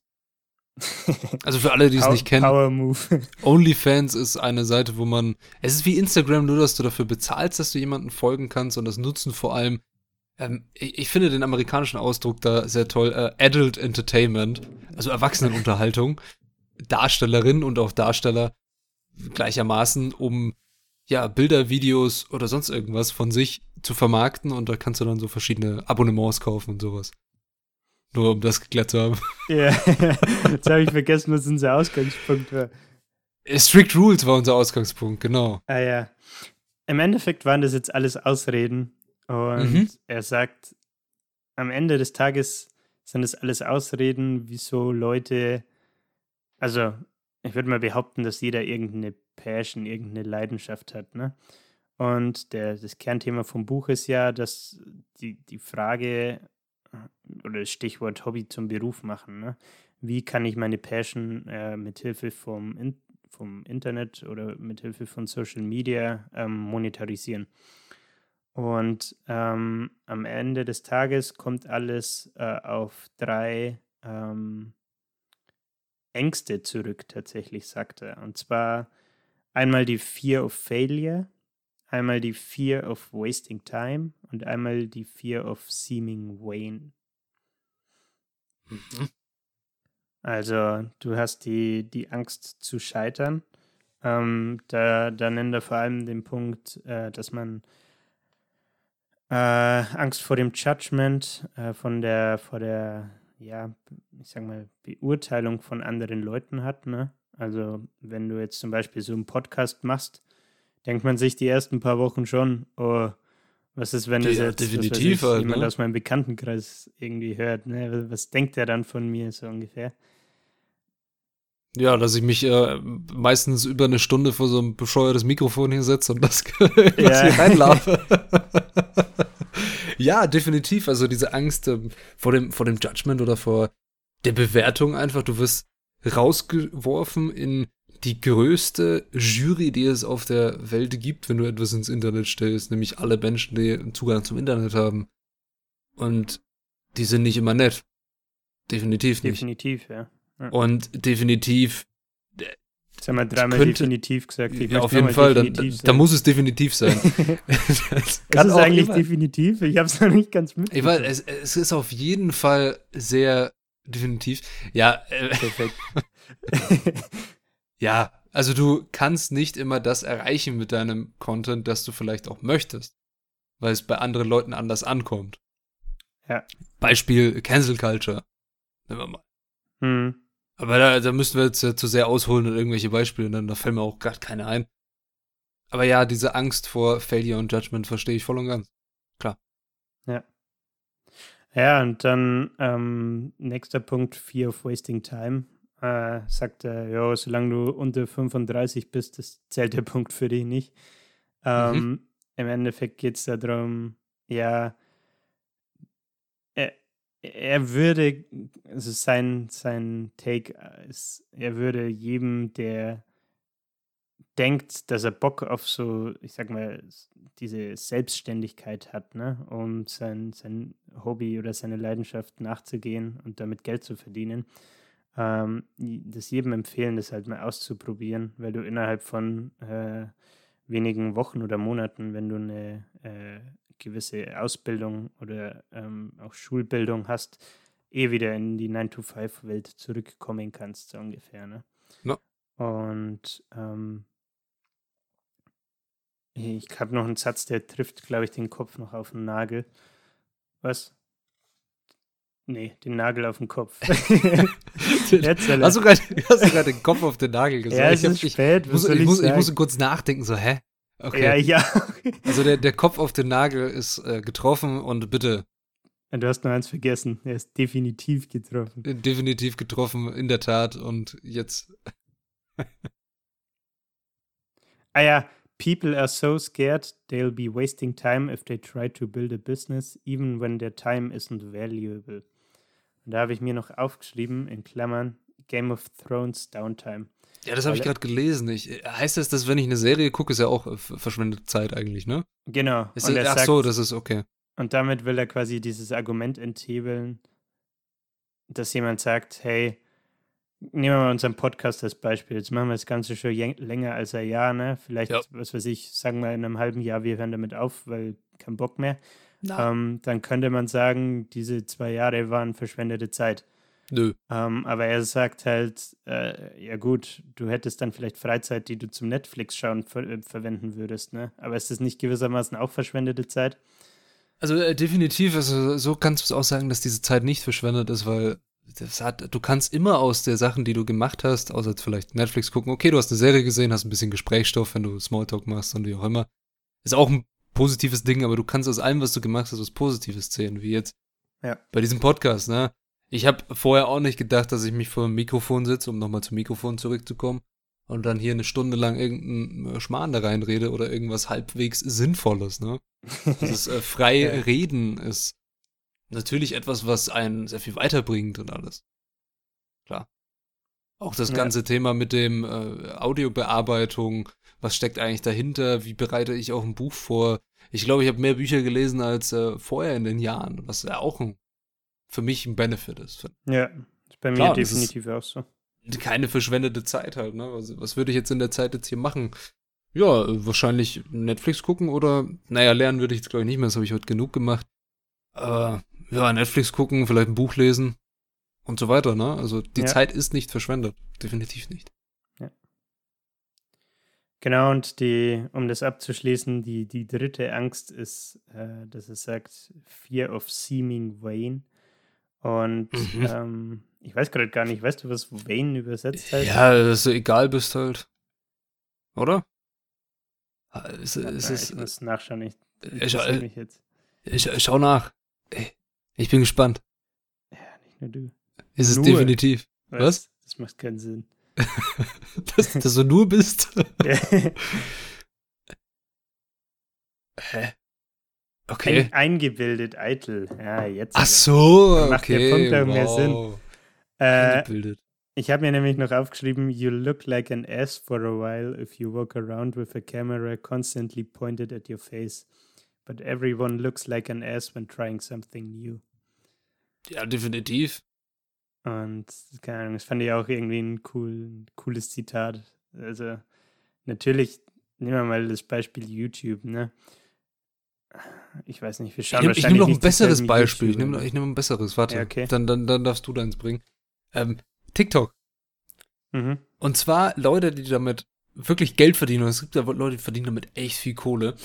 Also für alle, die es nicht kennen. Power Move. OnlyFans ist eine Seite, wo man. Es ist wie Instagram, nur dass du dafür bezahlst, dass du jemanden folgen kannst und das nutzen vor allem. Ähm, ich, ich, finde den amerikanischen Ausdruck da sehr toll. Äh, Adult Entertainment, also Erwachsenenunterhaltung. Darstellerinnen und auch Darsteller gleichermaßen, um ja, Bilder, Videos oder sonst irgendwas von sich zu vermarkten und da kannst du dann so verschiedene Abonnements kaufen und sowas. Nur um das geklärt zu haben. Ja, jetzt habe ich vergessen, was unser Ausgangspunkt war. Äh, Strict Rules war unser Ausgangspunkt, genau. Ah ja. Im Endeffekt waren das jetzt alles Ausreden und mhm. er sagt, am Ende des Tages sind das alles Ausreden, wieso Leute, also ich würde mal behaupten, dass jeder irgendeine Passion, irgendeine Leidenschaft hat, ne? Und der, das Kernthema vom Buch ist ja, dass die, die Frage oder das Stichwort Hobby zum Beruf machen. Ne? Wie kann ich meine Passion äh, mithilfe vom, In vom Internet oder mithilfe von Social Media ähm, monetarisieren? Und ähm, am Ende des Tages kommt alles äh, auf drei ähm, Ängste zurück, tatsächlich, sagt er. Und zwar einmal die Fear of Failure, einmal die Fear of Wasting Time und einmal die Fear of Seeming Vain. Mhm. Also, du hast die, die Angst zu scheitern. Ähm, da, da nennt er vor allem den Punkt, äh, dass man Äh, Angst vor dem Judgment, äh, von der, vor der, ja, ich sag mal, Beurteilung von anderen Leuten hat, ne? Also, wenn du jetzt zum Beispiel so einen Podcast machst, denkt man sich die ersten paar Wochen schon, oh, was ist, wenn das Ja, jetzt definitiv ich, halt, jemand ne? aus meinem Bekanntenkreis irgendwie hört, ne? Was denkt der dann von mir so ungefähr? Ja, dass ich mich äh, meistens über eine Stunde vor so ein bescheuertes Mikrofon hinsetze und das was Ja. hier reinlaufe. ja, definitiv. Also diese Angst ähm, vor dem, vor dem Judgment oder vor der Bewertung einfach. Du wirst rausgeworfen in die größte Jury, die es auf der Welt gibt, wenn du etwas ins Internet stellst, nämlich alle Menschen, die Zugang zum Internet haben. Und die sind nicht immer nett. Definitiv nicht. Definitiv, ja. Und definitiv, Jetzt haben wir dreimal könnte- definitiv gesagt. Ich ja, auf jeden Fall, dann, definitiv da muss es definitiv sein. das Ist es eigentlich immer- definitiv? Ich habe es noch nicht ganz Ich mitbekommen. weiß, es, es ist auf jeden Fall sehr definitiv. Ja, äh, Perfekt. ja, also du kannst nicht immer das erreichen mit deinem Content, das du vielleicht auch möchtest, weil es bei anderen Leuten anders ankommt. Ja. Beispiel Cancel Culture. Nehmen wir mal. hm. Aber da, da müssen wir jetzt äh, zu sehr ausholen und irgendwelche Beispiele nennen, da fällt mir auch gerade keine ein. Aber ja, diese Angst vor Failure und Judgment verstehe ich voll und ganz. Ja, und dann ähm, nächster Punkt, Fear of Wasting Time. Äh, sagt er, ja, solange du unter 35 bist, das zählt der Punkt für dich nicht. Ähm, Im Endeffekt geht es darum, ja, er, er würde, also sein, sein Take ist, er würde jedem, der denkt, dass er Bock auf so, ich sag mal, diese Selbstständigkeit hat, ne, um sein, sein Hobby oder seine Leidenschaft nachzugehen und damit Geld zu verdienen, ähm, das jedem empfehlen, das halt mal auszuprobieren, weil du innerhalb von äh, wenigen Wochen oder Monaten, wenn du eine äh, gewisse Ausbildung oder ähm, auch Schulbildung hast, eh wieder in die 9-to-5-Welt zurückkommen kannst, so ungefähr. Ne? Ja. Und ähm, ich habe noch einen Satz, der trifft, glaube ich, den Kopf noch auf den Nagel. Was? Nee, den Nagel auf den Kopf. Erzähl. Hast du gerade den Kopf auf den Nagel gesagt? ja, es ich, hab- ist ich, spät. ich, muss, ich, muss, ich musste kurz nachdenken, so, hä? Okay. Ja, ja. Also der, der Kopf auf den Nagel ist äh, getroffen und bitte Du hast noch eins vergessen. Er ist definitiv getroffen. definitiv getroffen, in der Tat. Und jetzt, Ah ja, people are so scared they'll be wasting time if they try to build a business, even when their time isn't valuable. Und da habe ich mir noch aufgeschrieben, in Klammern, Game of Thrones Downtime. ja, das habe ich gerade gelesen. Ich, heißt das, dass wenn ich eine Serie gucke, ist ja auch äh, verschwendete Zeit eigentlich, ne? Genau. Ist ach sagt, so, das ist okay. und damit will er quasi dieses Argument enthebeln, dass jemand sagt, hey, nehmen wir mal unseren Podcast als Beispiel. Jetzt machen wir das Ganze schon länger als ein Jahr, ne? Vielleicht, Ja. was weiß ich, sagen wir in einem halben Jahr, wir hören damit auf, weil kein Bock mehr. Ähm, dann könnte man sagen, diese zwei Jahre waren verschwendete Zeit. nö. Ähm, aber er sagt halt, äh, ja gut, du hättest dann vielleicht Freizeit, die du zum Netflix-Schauen ver äh, verwenden würdest, ne? Aber ist das nicht gewissermaßen auch verschwendete Zeit? Also äh, definitiv, also so kannst du es auch sagen, dass diese Zeit nicht verschwendet ist, weil das hat, du kannst immer aus der Sachen, die du gemacht hast, außer jetzt vielleicht Netflix gucken, okay, du hast eine Serie gesehen, hast ein bisschen Gesprächsstoff, wenn du Smalltalk machst und wie auch immer. Ist auch ein positives Ding, aber du kannst aus allem, was du gemacht hast, was Positives zählen, wie jetzt Ja. bei diesem Podcast, ne? Ich habe vorher auch nicht gedacht, dass ich mich vor dem Mikrofon sitze, um nochmal zum Mikrofon zurückzukommen und dann hier eine Stunde lang irgendeinen Schmarrn da reinrede oder irgendwas halbwegs Sinnvolles, ne? Dieses äh, freie Ja. Reden ist natürlich etwas, was einen sehr viel weiterbringt und alles. Klar. Auch das Ja. ganze Thema mit dem äh, Audiobearbeitung, was steckt eigentlich dahinter, wie bereite ich auch ein Buch vor. Ich glaube, ich habe mehr Bücher gelesen als äh, vorher in den Jahren, was ja auch ein, für mich ein Benefit ist. ja, ist bei mir Klar, definitiv auch so. Keine verschwendete Zeit halt, ne? Was, was würde ich jetzt in der Zeit jetzt hier machen? Ja, äh, wahrscheinlich Netflix gucken oder, naja, lernen würde ich jetzt glaube ich nicht mehr, das habe ich heute genug gemacht. Aber ja, Netflix gucken, vielleicht ein Buch lesen und so weiter, ne? Also die Ja. Zeit ist nicht verschwendet. Definitiv nicht. Genau, und die, um das abzuschließen, die, die dritte Angst ist, äh, dass es sagt, Fear of Seeming Vain. Und mhm. ähm, ich weiß gerade gar nicht, weißt du, was Vain übersetzt heißt? Ja, dass du egal bist halt. Oder? Es, es, es, ich muss nachschauen, ich, ich, schau, mich jetzt. Ich, schau nach. Ich bin gespannt. Ja, nicht nur du. Ist es nur. definitiv. Was? Das macht keinen Sinn. Dass, dass du nur bist? Hä? Okay. Ein, eingebildet, eitel. Ja, jetzt. Ach so, Dann macht okay. der Punkt auch wow. mehr Sinn. Äh, eingebildet. Ich habe mir nämlich noch aufgeschrieben, you look like an ass for a while if you walk around with a camera constantly pointed at your face. But everyone looks like an ass when trying something new. Ja, definitiv. Und keine Ahnung, das fand ich auch irgendwie ein cool, cooles Zitat. Also natürlich, nehmen wir mal das Beispiel YouTube, ne? Ich weiß nicht, wir schauen Ich nehme nehm noch ein besseres Beispiel. Ich nehme nehm ein besseres, warte. Ja, okay. dann, dann, dann darfst du deins bringen. Ähm, TikTok. Mhm. Und zwar Leute, die damit wirklich Geld verdienen. Und es gibt ja Leute, die verdienen damit echt viel Kohle.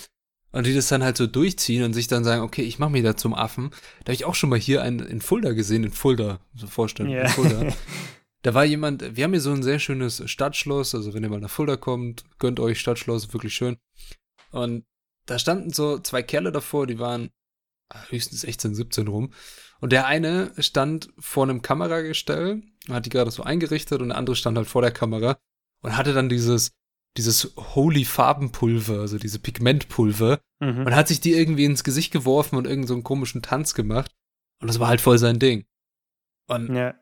Und die das dann halt so durchziehen und sich dann sagen, okay, ich mache mich da zum Affen. Da habe ich auch schon mal hier einen in Fulda gesehen, in Fulda, so vorstellen, yeah. in Fulda. Da war jemand, wir haben hier so ein sehr schönes Stadtschloss, also wenn ihr mal nach Fulda kommt, gönnt euch Stadtschloss, wirklich schön. Und da standen so zwei Kerle davor, die waren höchstens 16, 17 rum. Und der eine stand vor einem Kameragestell, hat die gerade so eingerichtet und der andere stand halt vor der Kamera und hatte dann dieses dieses Holy Farbenpulver, also diese Pigmentpulver, mhm. und hat sich die irgendwie ins Gesicht geworfen und irgendeinen so komischen Tanz gemacht. Und das war halt voll sein Ding. Und ja.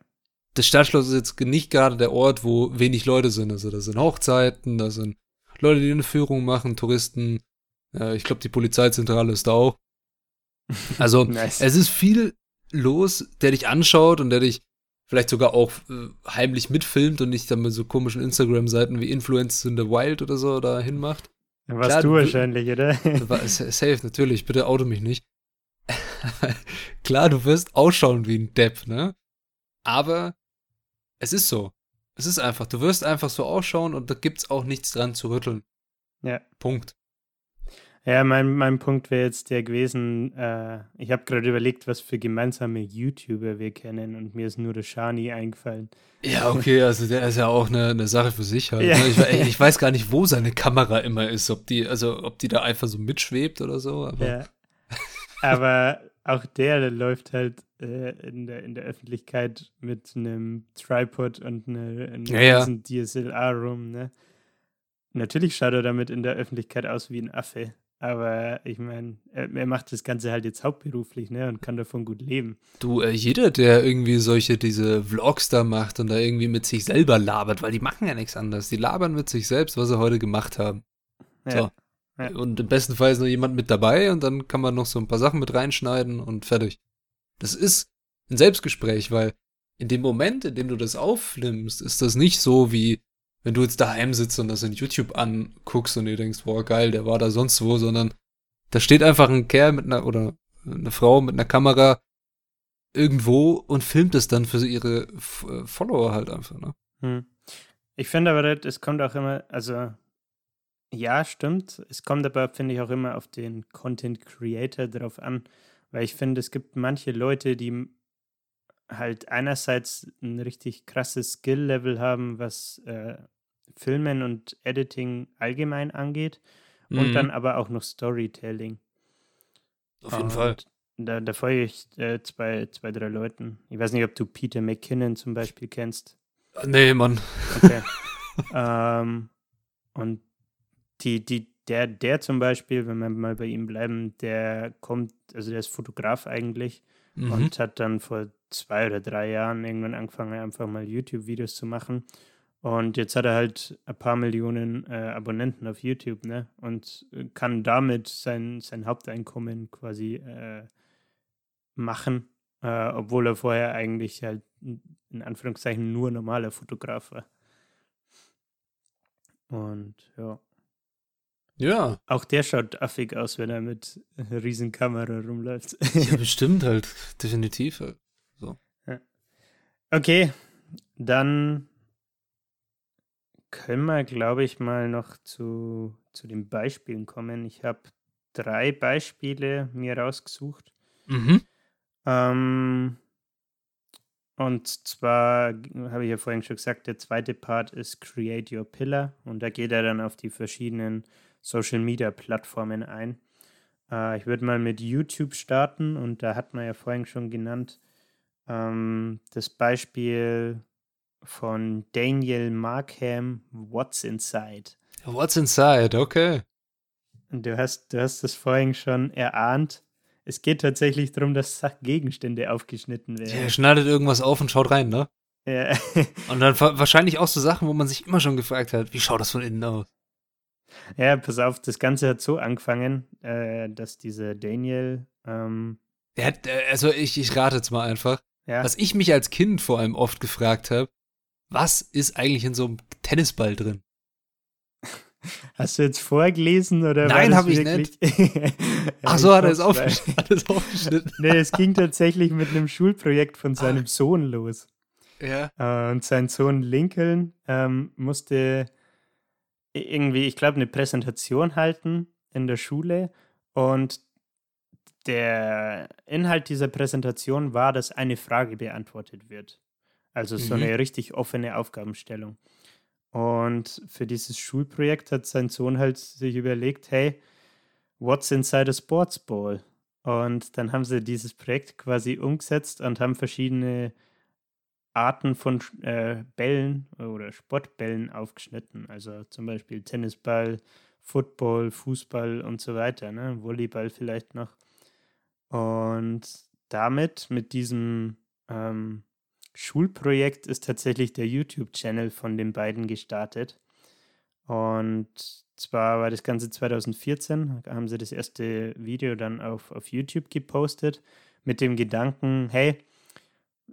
das Stadtschloss ist jetzt nicht gerade der Ort, wo wenig Leute sind. Also da sind Hochzeiten, da sind Leute, die eine Führung machen, Touristen. Ja, ich glaube, die Polizeizentrale ist da auch. Also nice. es ist viel los, der dich anschaut und der dich vielleicht sogar auch äh, heimlich mitfilmt und nicht dann mit so komischen Instagram-Seiten wie Influence in the Wild oder so da hinmacht. Warst Klar, du wahrscheinlich, oder? Safe, natürlich, bitte auto mich nicht. Klar, du wirst ausschauen wie ein Depp, ne? Aber es ist so. Es ist einfach, du wirst einfach so ausschauen und da gibt's auch nichts dran zu rütteln. Ja. Punkt. Ja, mein, mein Punkt wäre jetzt der gewesen, äh, ich habe gerade überlegt, was für gemeinsame YouTuber wir kennen und mir ist nur der Shani eingefallen. Ja, okay, also der ist ja auch eine, eine Sache für sich halt. Ja. Ne? Ich, ich, weiß gar nicht, wo seine Kamera immer ist, ob die, also ob die da einfach so mitschwebt oder so. Aber, ja. aber auch der, der läuft halt äh, in, der, in der Öffentlichkeit mit einem Tripod und einer eine ja, ja. DSLR rum, ne? Natürlich schaut er damit in der Öffentlichkeit aus wie ein Affe. Aber ich meine, er, er, macht das Ganze halt jetzt hauptberuflich, ne, und kann davon gut leben. Du, äh, jeder, der irgendwie solche, diese Vlogs da macht und da irgendwie mit sich selber labert, weil die machen ja nichts anderes. Die labern mit sich selbst, was sie heute gemacht haben. Ja. So. Ja. Und im besten Fall ist noch jemand mit dabei und dann kann man noch so ein paar Sachen mit reinschneiden und fertig. Das ist ein Selbstgespräch, weil in dem Moment, in dem du das aufnimmst, ist das nicht so wie, wenn du jetzt daheim sitzt und das in YouTube anguckst und dir denkst, boah, geil, der war da sonst wo, sondern da steht einfach ein Kerl mit einer oder eine Frau mit einer Kamera irgendwo und filmt es dann für ihre äh, Follower halt einfach, ne? Hm. Ich finde aber, es kommt auch immer, also ja, stimmt. Es kommt aber, finde ich, auch immer auf den Content Creator drauf an, weil ich finde, es gibt manche Leute, die halt einerseits ein richtig krasses Skill-Level haben, was äh, Filmen und Editing allgemein angeht mhm. und dann aber auch noch Storytelling. Auf jeden und Fall. Da, da folge ich äh, zwei, zwei, drei Leuten. Ich weiß nicht, ob du Peter McKinnon zum Beispiel kennst. Nee, Mann. Okay. ähm, und die, die, der, der zum Beispiel, wenn wir mal bei ihm bleiben, der kommt, also der ist Fotograf eigentlich mhm. und hat dann vor zwei oder drei Jahren irgendwann angefangen, einfach mal YouTube-Videos zu machen. Und jetzt hat er halt ein paar Millionen äh, Abonnenten auf YouTube, ne? Und kann damit sein, sein Haupteinkommen quasi äh, machen, äh, obwohl er vorher eigentlich halt in Anführungszeichen nur normaler Fotograf war. Und ja. Ja. Auch der schaut affig aus, wenn er mit einer riesen Kamera rumläuft. ja, bestimmt halt. Definitiv. So. Ja. Okay, dann können wir, glaube ich, mal noch zu, zu den Beispielen kommen. Ich habe drei Beispiele mir rausgesucht. Mhm. Ähm, und zwar habe ich ja vorhin schon gesagt, der zweite Part ist Create Your Pillar und da geht er dann auf die verschiedenen Social Media Plattformen ein. Äh, ich würde mal mit YouTube starten und da hat man ja vorhin schon genannt ähm, das Beispiel von Daniel Markham, What's Inside. What's Inside, okay. Und du hast, du hast das vorhin schon erahnt. Es geht tatsächlich darum, dass Sachgegenstände aufgeschnitten werden. Er schneidet irgendwas auf und schaut rein, ne? Ja. und dann wahrscheinlich auch so Sachen, wo man sich immer schon gefragt hat, wie schaut das von innen aus? Ja, pass auf, das Ganze hat so angefangen, äh, dass dieser Daniel. Ähm, hat, äh, also ich, ich rate jetzt mal einfach. Ja. Was ich mich als Kind vor allem oft gefragt habe, was ist eigentlich in so einem Tennisball drin? Hast du jetzt vorgelesen oder? Nein, habe ich nicht. Ach so, hat er es aufgeschnitten. nee, es ging tatsächlich mit einem Schulprojekt von seinem ah. Sohn los. Ja. Äh, und sein Sohn Lincoln ähm, musste irgendwie, ich glaube, eine Präsentation halten in der Schule und der Inhalt dieser Präsentation war, dass eine Frage beantwortet wird. Also so mhm. eine richtig offene Aufgabenstellung. Und für dieses Schulprojekt hat sein Sohn halt sich überlegt, hey, what's inside a sports ball? Und dann haben sie dieses Projekt quasi umgesetzt und haben verschiedene Arten von äh, Bällen oder Sportbällen aufgeschnitten. Also zum Beispiel Tennisball, Football, Fußball und so weiter, ne? Volleyball vielleicht noch. Und damit, mit diesem ähm, Schulprojekt, ist tatsächlich der YouTube-Channel von den beiden gestartet. Und zwar war das Ganze 2014, haben sie das erste Video dann auf, auf YouTube gepostet, mit dem Gedanken, hey,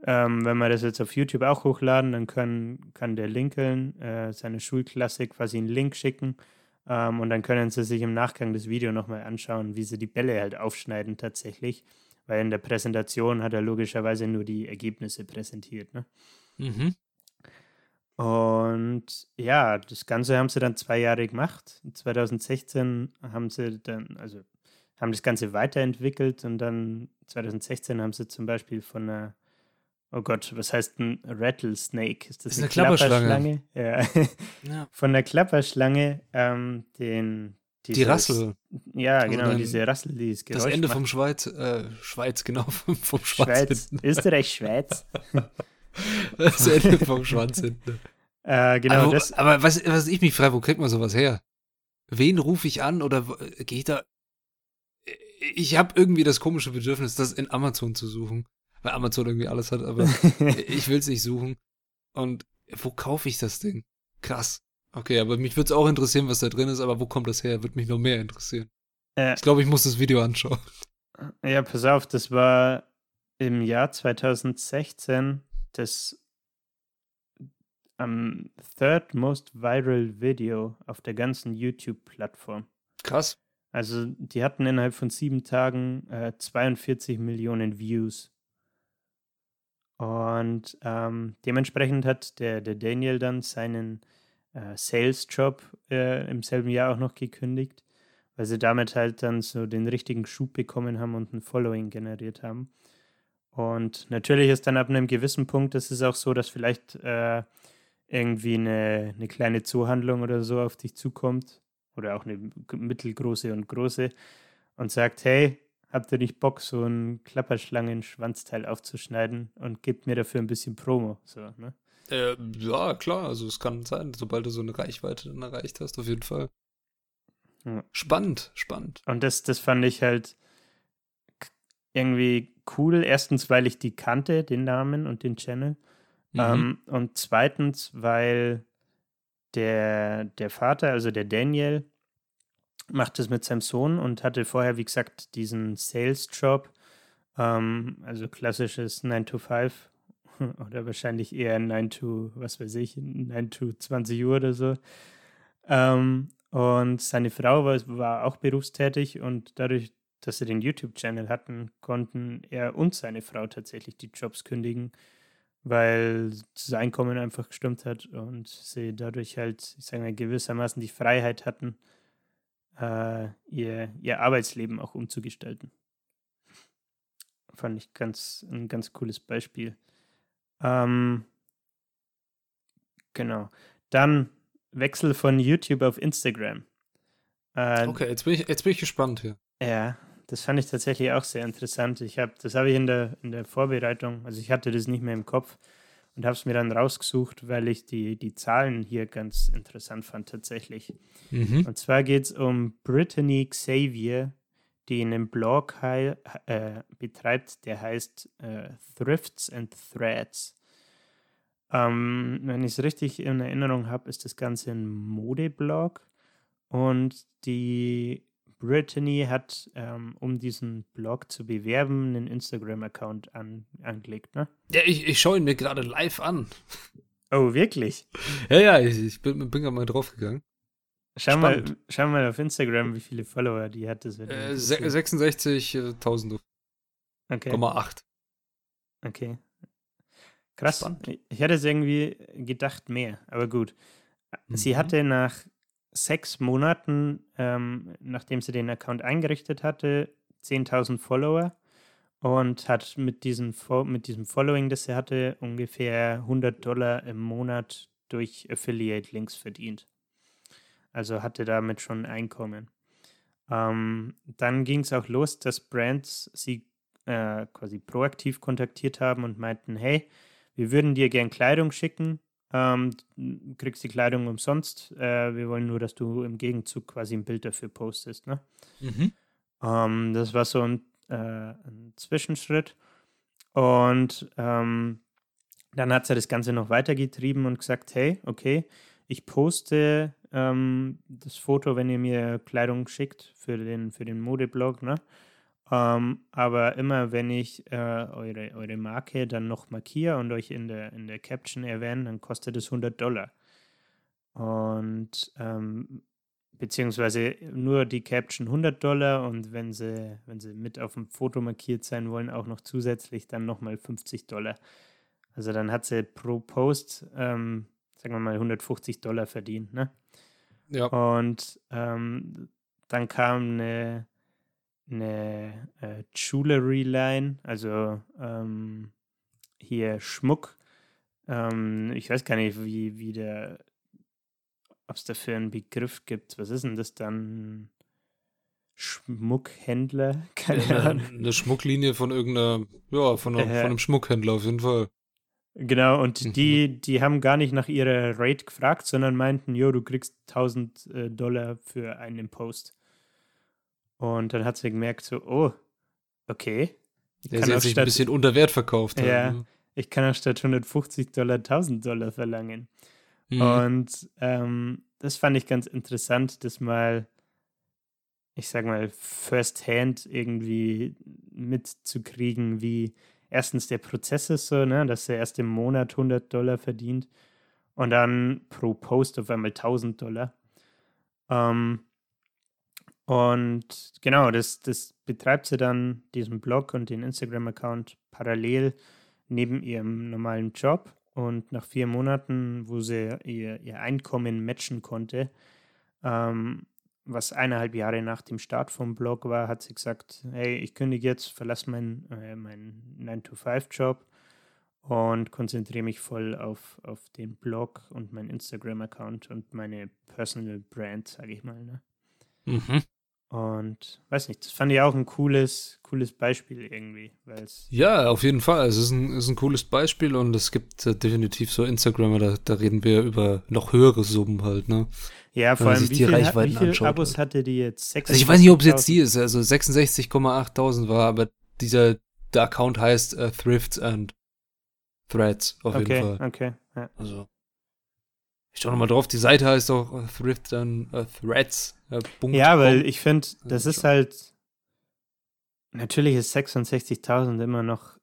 ähm, wenn wir das jetzt auf YouTube auch hochladen, dann können, kann der Lincoln äh, seine Schulklasse quasi einen Link schicken ähm, und dann können sie sich im Nachgang das Video nochmal anschauen, wie sie die Bälle halt aufschneiden tatsächlich. Weil in der Präsentation hat er logischerweise nur die Ergebnisse präsentiert. Ne? Mhm. Und ja, das Ganze haben sie dann zwei Jahre gemacht. 2016 haben sie dann, also haben das Ganze weiterentwickelt und dann 2016 haben sie zum Beispiel von einer Oh Gott, was heißt ein Rattlesnake? Ist das, ist eine, eine Klapperschlange? Klapperschlange? Ja. ja. Von der Klapperschlange ähm, den. Dieses, die Rassel. Ja, also genau, diese Rassel, die ist Das Ende macht. vom Schweiz, äh, Schweiz, genau, vom, vom Schwanz. Schweiz, Österreich, Schweiz. das Ende vom Schwanz hinten. Äh, genau, aber, das. Aber was, was ich mich frage, wo kriegt man sowas her? Wen rufe ich an oder gehe ich da? Ich habe irgendwie das komische Bedürfnis, das in Amazon zu suchen weil Amazon irgendwie alles hat, aber ich will es nicht suchen. Und wo kaufe ich das Ding? Krass. Okay, aber mich würde es auch interessieren, was da drin ist, aber wo kommt das her? Würde mich noch mehr interessieren. Äh, ich glaube, ich muss das Video anschauen. Ja, pass auf, das war im Jahr 2016 das am third most viral Video auf der ganzen YouTube-Plattform. Krass. Also die hatten innerhalb von sieben Tagen äh, 42 Millionen Views. Und ähm, dementsprechend hat der, der Daniel dann seinen äh, Sales-Job äh, im selben Jahr auch noch gekündigt, weil sie damit halt dann so den richtigen Schub bekommen haben und ein Following generiert haben. Und natürlich ist dann ab einem gewissen Punkt, das ist auch so, dass vielleicht äh, irgendwie eine, eine kleine Zoohandlung oder so auf dich zukommt oder auch eine mittelgroße und große und sagt, hey, habt ihr nicht Bock, so ein Klapperschlangen-Schwanzteil aufzuschneiden und gebt mir dafür ein bisschen Promo? So, ne? Äh, ja, klar, also es kann sein, sobald du so eine Reichweite dann erreicht hast, auf jeden Fall. Ja. Spannend, spannend. Und das, das fand ich halt irgendwie cool. Erstens, weil ich die kannte, den Namen und den Channel. Mhm. Ähm, und zweitens, weil der, der Vater, also der Daniel, macht es mit seinem Sohn und hatte vorher, wie gesagt, diesen Sales-Job, ähm, also klassisches 9 to 5 oder wahrscheinlich eher 9 to, was weiß ich, 9 to 20 Uhr oder so. Ähm, und seine Frau war, war auch berufstätig und dadurch, dass sie den YouTube-Channel hatten, konnten er und seine Frau tatsächlich die Jobs kündigen, weil das Einkommen einfach gestimmt hat und sie dadurch halt, ich sage mal, gewissermaßen die Freiheit hatten, äh, ihr, ihr Arbeitsleben auch umzugestalten. Fand ich ganz, ein ganz cooles Beispiel. Ähm, genau. Dann Wechsel von YouTube auf Instagram. Äh, okay, jetzt bin, ich, jetzt bin ich gespannt hier. Ja, das fand ich tatsächlich auch sehr interessant. Ich habe, das habe ich in der, in der Vorbereitung, also ich hatte das nicht mehr im Kopf und habe es mir dann rausgesucht, weil ich die, die Zahlen hier ganz interessant fand tatsächlich. Mhm. Und zwar geht es um Brittany Xavier, die einen Blog äh, betreibt, der heißt äh, Thrifts and Threads. Ähm, wenn ich es richtig in Erinnerung habe, ist das Ganze ein Modeblog und die Brittany hat, ähm, um diesen Blog zu bewerben, einen Instagram-Account an, angelegt, ne? Ja, ich, ich schaue ihn mir gerade live an. Oh, wirklich? Ja, ja, ich, ich bin, bin gerade mal draufgegangen. Schau mal, schau mal auf Instagram, wie viele Follower die hat. Das äh, 66.000. Okay. 8. Okay. Krass. Spannend. Ich hätte es irgendwie gedacht mehr, aber gut. Sie mhm. hatte nach sechs Monaten, ähm, nachdem sie den Account eingerichtet hatte, 10.000 Follower und hat mit, diesen, mit diesem Following, das sie hatte, ungefähr 100 Dollar im Monat durch Affiliate-Links verdient. Also hatte damit schon Einkommen. Ähm, dann ging es auch los, dass Brands sie äh, quasi proaktiv kontaktiert haben und meinten, hey, wir würden dir gern Kleidung schicken, ähm, kriegst die Kleidung umsonst. Äh, wir wollen nur, dass du im Gegenzug quasi ein Bild dafür postest. Ne? Mhm. Ähm, das war so ein, äh, ein Zwischenschritt. Und ähm, dann hat sie das Ganze noch weitergetrieben und gesagt, hey, okay, ich poste ähm, das Foto, wenn ihr mir Kleidung schickt für den, für den Modeblog, ne? Ähm, aber immer wenn ich äh, eure, eure Marke dann noch markiere und euch in der, in der Caption erwähne, dann kostet es 100 Dollar. Und ähm, beziehungsweise nur die Caption 100 Dollar und wenn sie, wenn sie mit auf dem Foto markiert sein wollen, auch noch zusätzlich dann nochmal 50 Dollar. Also dann hat sie pro Post, ähm, sagen wir mal, 150 Dollar verdient. Ne? Ja. Und ähm, dann kam eine eine äh, Jewelry-Line, also ähm, hier Schmuck. Ähm, ich weiß gar nicht, wie, wie der, ob es dafür einen Begriff gibt. Was ist denn das dann? Schmuckhändler? Keine ja, Ahnung. Eine Schmucklinie von irgendeiner, ja, von, einer, äh, von einem Schmuckhändler auf jeden Fall. Genau, und mhm. die, die haben gar nicht nach ihrer Rate gefragt, sondern meinten, jo, du kriegst 1000 äh, Dollar für einen Post. Und dann hat sie gemerkt, so, oh, okay. Der jetzt sich ein bisschen unter Wert verkauft. Ja, ne? ich kann auch statt 150 Dollar 1000 Dollar verlangen. Mhm. Und ähm, das fand ich ganz interessant, das mal, ich sag mal, firsthand irgendwie mitzukriegen, wie erstens der Prozess ist so, ne, dass er erst im Monat 100 Dollar verdient und dann pro Post auf einmal 1000 Dollar. Ähm, und genau, das, das betreibt sie dann, diesen Blog und den Instagram-Account parallel neben ihrem normalen Job. Und nach vier Monaten, wo sie ihr, ihr Einkommen matchen konnte, ähm, was eineinhalb Jahre nach dem Start vom Blog war, hat sie gesagt, hey, ich kündige jetzt, verlasse meinen äh, mein 9-to-5-Job und konzentriere mich voll auf, auf den Blog und meinen Instagram-Account und meine Personal Brand, sage ich mal. Ne? Mhm. Und weiß nicht, das fand ich auch ein cooles, cooles Beispiel irgendwie. Ja, auf jeden Fall. Also es ist ein, ist ein cooles Beispiel und es gibt äh, definitiv so Instagramer, da, da reden wir über noch höhere Summen halt, ne? Ja, vor allem, wie, viel, wie viele Abos halt. hatte die jetzt? also ich weiß nicht, ob es jetzt die ist, also 66,8000 war, aber dieser der Account heißt uh, Thrifts and Threads auf okay, jeden Fall. Okay, ja. Also ich schau nochmal drauf, die Seite heißt auch uh, Thrift and uh, Threads. Uh, ja, weil ich finde, das ist halt. Natürlich ist 66.000 immer noch.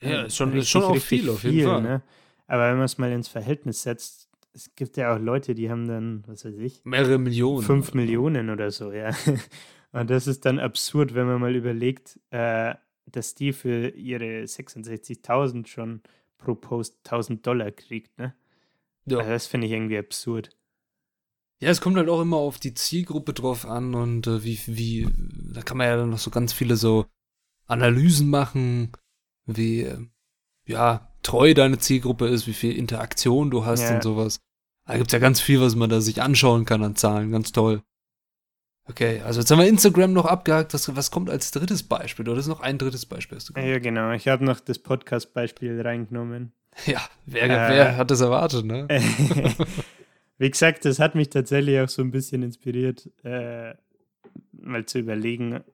Ja, ist schon, richtig, ist schon auch viel, auf jeden Fall. Ne? Aber wenn man es mal ins Verhältnis setzt, es gibt ja auch Leute, die haben dann, was weiß ich, mehrere Millionen. Fünf Millionen oder so, ja. Und das ist dann absurd, wenn man mal überlegt, äh, dass die für ihre 66.000 schon pro Post 1000 Dollar kriegt, ne? Ja. Also das finde ich irgendwie absurd. Ja, es kommt halt auch immer auf die Zielgruppe drauf an und äh, wie, wie, da kann man ja noch so ganz viele so Analysen machen, wie, äh, ja, treu deine Zielgruppe ist, wie viel Interaktion du hast ja. und sowas. Da gibt's ja ganz viel, was man da sich anschauen kann an Zahlen, ganz toll. Okay, also jetzt haben wir Instagram noch abgehakt. Was, was kommt als drittes Beispiel? Oder ist noch ein drittes Beispiel? Hast du ja, genau. Ich habe noch das Podcast-Beispiel reingenommen. Ja, wer, äh, wer hat das erwartet, ne? Wie gesagt, das hat mich tatsächlich auch so ein bisschen inspiriert, äh, mal zu überlegen,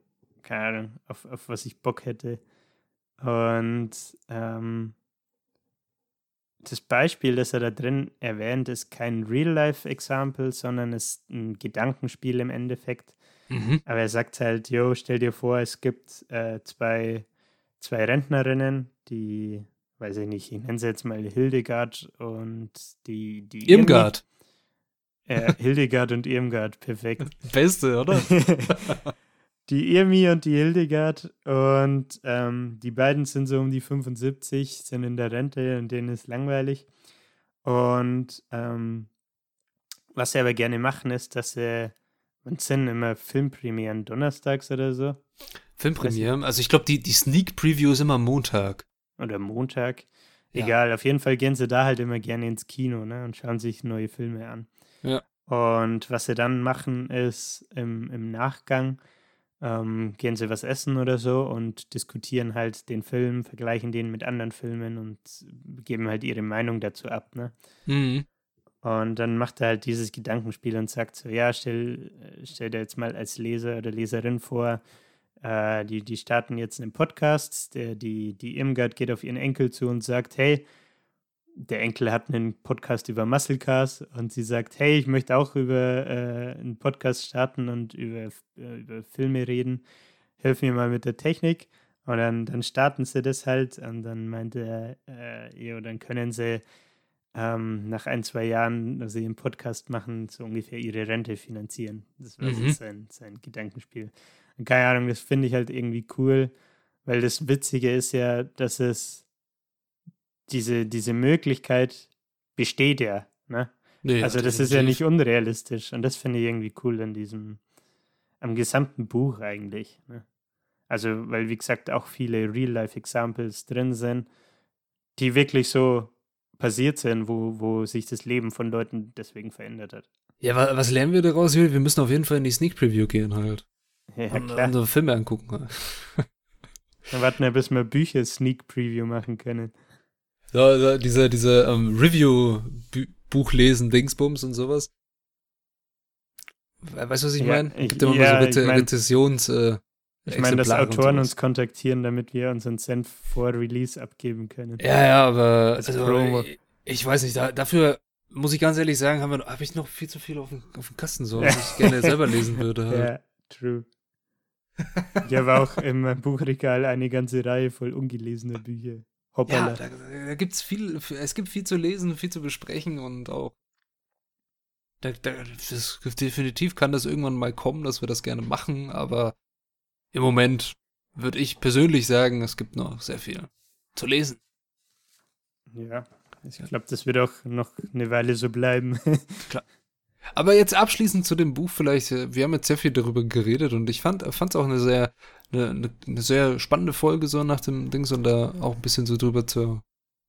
keine Ahnung, auf, auf was ich Bock hätte. Und ähm, das Beispiel, das er da drin erwähnt, ist kein Real-Life-Example, sondern ist ein Gedankenspiel im Endeffekt. Mhm. Aber er sagt halt, jo, stell dir vor, es gibt äh, zwei, zwei Rentnerinnen, die, weiß ich nicht, ich nenne sie jetzt mal Hildegard und die, die Irmgard. Äh, Hildegard und Irmgard, perfekt. Beste, oder? die Irmi und die Hildegard. Und ähm, die beiden sind so um die 75, sind in der Rente und denen ist langweilig. Und ähm, was sie aber gerne machen, ist, dass sie, wann sind immer Filmpremieren? Donnerstags oder so? Filmpremieren? Also ich glaube, die, die Sneak Preview ist immer Montag. Oder Montag. Egal, ja. auf jeden Fall gehen sie da halt immer gerne ins Kino ne, und schauen sich neue Filme an. Ja. Und was sie dann machen, ist im, im Nachgang ähm, gehen sie was essen oder so und diskutieren halt den Film, vergleichen den mit anderen Filmen und geben halt ihre Meinung dazu ab, ne? Mhm. Und dann macht er halt dieses Gedankenspiel und sagt so, ja, stell, stell dir jetzt mal als Leser oder Leserin vor, äh, die, die starten jetzt einen Podcast, der, die, die Irmgard geht auf ihren Enkel zu und sagt, hey, der Enkel hat einen Podcast über Muscle Cars und sie sagt, hey, ich möchte auch über äh, einen Podcast starten und über, äh, über Filme reden. Hilf mir mal mit der Technik. Und dann, dann starten sie das halt und dann meinte er, äh, ja, dann können sie ähm, nach ein, zwei Jahren, dass sie einen Podcast machen, so ungefähr ihre Rente finanzieren. Das war mhm. sein, sein Gedankenspiel. Keine Ahnung, das finde ich halt irgendwie cool, weil das Witzige ist ja, dass es diese, diese Möglichkeit besteht ja. Ne? Nee, also das ist ja nicht unrealistisch und das finde ich irgendwie cool an diesem, am gesamten Buch eigentlich. Ne? Also, weil wie gesagt auch viele Real-Life-Examples drin sind, die wirklich so passiert sind, wo, wo sich das Leben von Leuten deswegen verändert hat. Ja, was lernen wir daraus? Wir müssen auf jeden Fall in die Sneak Preview gehen halt. Ja, und klar. unsere Filme angucken. Dann warten wir, bis wir Bücher Sneak Preview machen können. So, so diese, diese ähm, Review-Buch lesen, Dingsbums und sowas. Weißt du, was ich ja, meine? Gibt immer ja, mal so Re Rezessions- äh, ich meine, dass Autoren uns kontaktieren, damit wir unseren Senf vor Release abgeben können. Ja, ja, aber also, ich, ich, weiß nicht, da, dafür muss ich ganz ehrlich sagen, habe hab ich noch viel zu viel auf dem, auf dem Kasten, so, was ich gerne selber lesen würde. Halt. Ja, true. Ich habe auch in meinem Buchregal eine ganze Reihe voll ungelesener Bücher. Hoppala. Ja, da, da gibt's viel, es gibt viel zu lesen, viel zu besprechen und auch da, da, das, definitiv kann das irgendwann mal kommen, dass wir das gerne machen, aber im Moment würde ich persönlich sagen, es gibt noch sehr viel zu lesen. Ja, ich glaube, das wird auch noch eine Weile so bleiben. Aber jetzt abschließend zu dem Buch vielleicht, äh, wir haben jetzt sehr viel darüber geredet und ich fand es auch eine sehr eine, eine, sehr spannende Folge so nach dem Dings und da auch ein bisschen so drüber zu,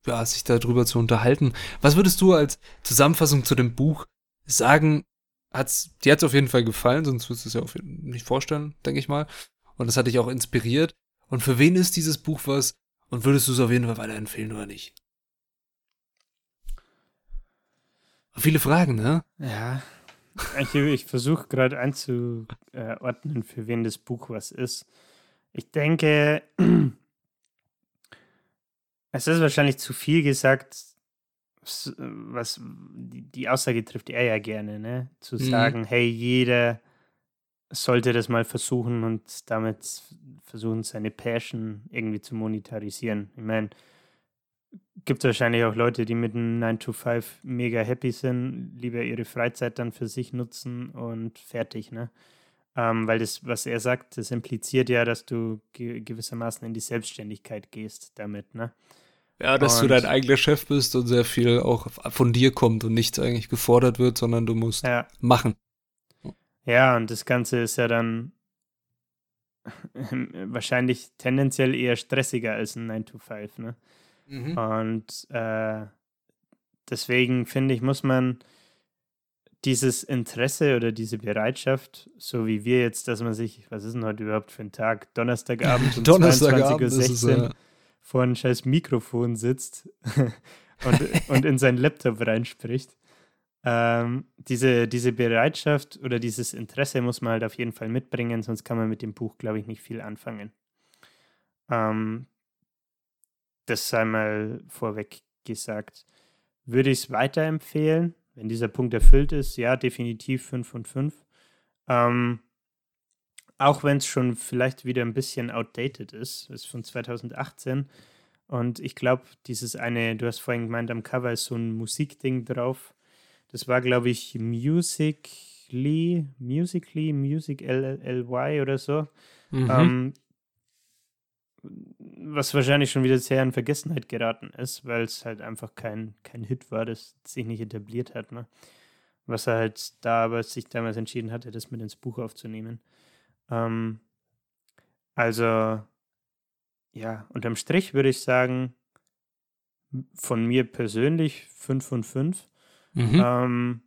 ja, sich da drüber zu unterhalten. Was würdest du als Zusammenfassung zu dem Buch sagen? Hat's, dir hat's auf jeden Fall gefallen, sonst würdest du es ja auch nicht vorstellen, denke ich mal. Und das hat dich auch inspiriert. Und für wen ist dieses Buch was? Und würdest du es auf jeden Fall weiterempfehlen oder nicht? Viele Fragen, ne? Ja. Ich, ich versuche gerade einzuordnen, für wen das Buch was ist. Ich denke, es ist wahrscheinlich zu viel gesagt, was die Aussage trifft er ja gerne, ne? Zu mhm. sagen, hey, jeder sollte das mal versuchen und damit versuchen, seine Passion irgendwie zu monetarisieren. Ich meine, gibt es wahrscheinlich auch Leute, die mit einem 9 to 5 mega happy sind, lieber ihre Freizeit dann für sich nutzen und fertig, ne? Ähm, weil das, was er sagt, das impliziert ja, dass du ge gewissermaßen in die Selbstständigkeit gehst damit, ne? Ja, dass und, du dein eigener Chef bist und sehr viel auch von dir kommt und nichts eigentlich gefordert wird, sondern du musst ja. machen. Ja, und das Ganze ist ja dann wahrscheinlich tendenziell eher stressiger als ein 9 to 5, ne? Mhm. Und äh, deswegen finde ich, muss man dieses Interesse oder diese Bereitschaft, so wie wir jetzt, dass man sich, was ist denn heute überhaupt für ein Tag, Donnerstagabend um Donnerstagabend 22.16 Uhr ja. vor ein scheiß Mikrofon sitzt und, und in sein Laptop reinspricht. Ähm, diese, diese Bereitschaft oder dieses Interesse muss man halt auf jeden Fall mitbringen, sonst kann man mit dem Buch, glaube ich, nicht viel anfangen. Ähm, das sei mal vorweg gesagt. Würde ich es weiterempfehlen? Wenn dieser Punkt erfüllt ist, ja, definitiv 5 von 5. Ähm, auch wenn es schon vielleicht wieder ein bisschen outdated ist, ist von 2018. Und ich glaube, dieses eine, du hast vorhin gemeint, am Cover ist so ein Musikding drauf. Das war, glaube ich, Musically, Musically, Music LLY oder so. Mhm. Ähm, was wahrscheinlich schon wieder sehr in Vergessenheit geraten ist, weil es halt einfach kein, kein Hit war, das sich nicht etabliert hat. Ne? Was er halt da aber sich damals entschieden hatte, das mit ins Buch aufzunehmen. Ähm, also, ja, unterm Strich würde ich sagen, von mir persönlich 5 von 5. Mhm. Ähm,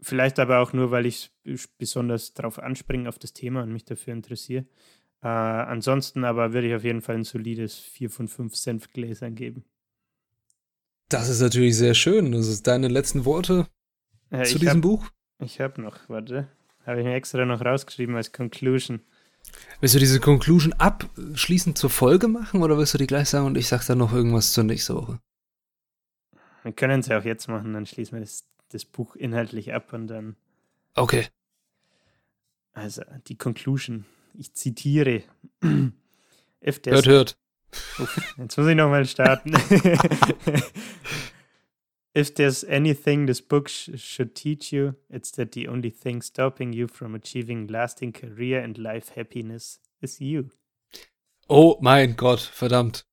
vielleicht aber auch nur, weil ich besonders darauf anspringe, auf das Thema und mich dafür interessiere. Äh, ansonsten aber würde ich auf jeden Fall ein solides 4 von 5 Senfgläsern geben. Das ist natürlich sehr schön. Das ist deine letzten Worte äh, zu diesem hab, Buch? Ich habe noch, warte. Habe ich mir extra noch rausgeschrieben als Conclusion. Willst du diese Conclusion abschließend zur Folge machen oder willst du die gleich sagen und ich sage dann noch irgendwas zur nächsten Woche? Wir können es ja auch jetzt machen, dann schließen wir das, das Buch inhaltlich ab und dann. Okay. Also, die Conclusion ich zitiere. hört, hört. Uff, jetzt muss ich nochmal starten. If there's anything this book sh should teach you, it's that the only thing stopping you from achieving lasting career and life happiness is you. Oh mein Gott, verdammt.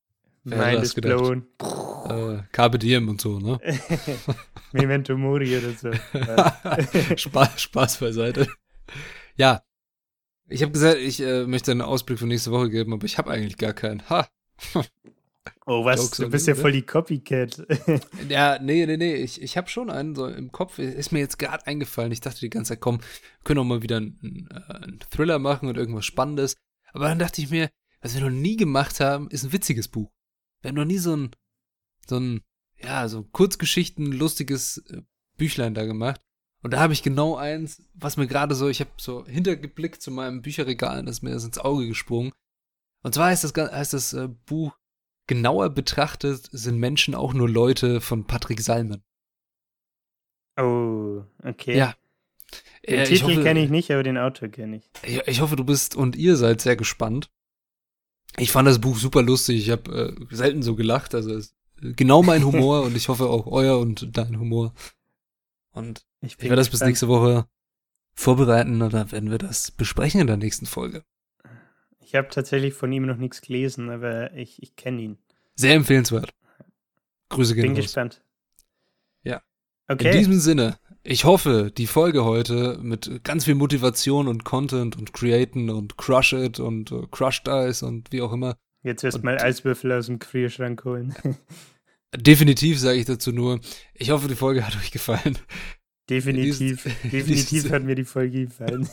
Wer Mind is blown. Äh, Carpe Diem und so, ne? Memento Mori oder so. Spaß, Spaß beiseite. Ja, ich habe gesagt, ich äh, möchte einen Ausblick für nächste Woche geben, aber ich habe eigentlich gar keinen. Ha. Oh, was? Jokes du bist ja voll die Copycat. ja, nee, nee, nee. Ich, ich habe schon einen so im Kopf. Ist mir jetzt gerade eingefallen. Ich dachte die ganze Zeit, komm, können auch mal wieder einen, äh, einen Thriller machen und irgendwas Spannendes. Aber dann dachte ich mir, was wir noch nie gemacht haben, ist ein witziges Buch. Wir haben noch nie so ein, so ein, ja, so Kurzgeschichten, lustiges äh, Büchlein da gemacht. Und da habe ich genau eins, was mir gerade so, ich habe so hintergeblickt zu meinem Bücherregal, und das ist mir das ins Auge gesprungen. Und zwar heißt das, heißt das äh, Buch, genauer betrachtet sind Menschen auch nur Leute von Patrick Salmen. Oh, okay. Ja. Den äh, Titel kenne ich nicht, aber den Autor kenne ich. ich. Ich hoffe, du bist und ihr seid sehr gespannt. Ich fand das Buch super lustig. Ich habe äh, selten so gelacht. Also genau mein Humor und ich hoffe auch euer und dein Humor. Und ich, ich werde das bis nächste Woche vorbereiten oder werden wir das besprechen in der nächsten Folge. Ich habe tatsächlich von ihm noch nichts gelesen, aber ich, ich kenne ihn. Sehr empfehlenswert. Grüße gehen Bin raus. gespannt. Ja. Okay. In diesem Sinne, ich hoffe, die Folge heute mit ganz viel Motivation und Content und Createn und Crush It und uh, Crushed Eyes und wie auch immer. Jetzt wirst mal Eiswürfel aus dem Gefrierschrank holen. Definitiv sage ich dazu nur, ich hoffe, die Folge hat euch gefallen. Definitiv, definitiv hat mir die Folge gefallen.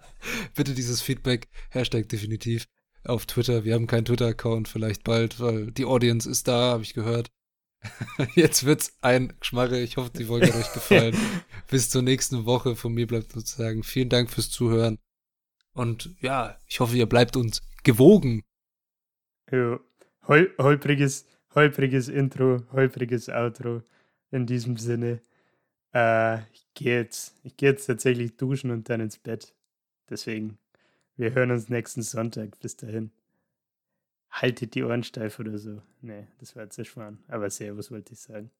Bitte dieses Feedback, Hashtag definitiv, auf Twitter. Wir haben keinen Twitter-Account, vielleicht bald, weil die Audience ist da, habe ich gehört. Jetzt wird's ein Schmarre. Ich hoffe, die Folge hat euch gefallen. Bis zur nächsten Woche. Von mir bleibt sozusagen vielen Dank fürs Zuhören. Und ja, ich hoffe, ihr bleibt uns gewogen. Ja, Hol holpriges, holpriges Intro, holpriges Outro. In diesem Sinne. Äh, ich gehe jetzt, jetzt tatsächlich duschen und dann ins Bett. Deswegen, wir hören uns nächsten Sonntag. Bis dahin. Haltet die Ohren steif oder so. Nee, das war zu schwan. Aber Servus wollte ich sagen.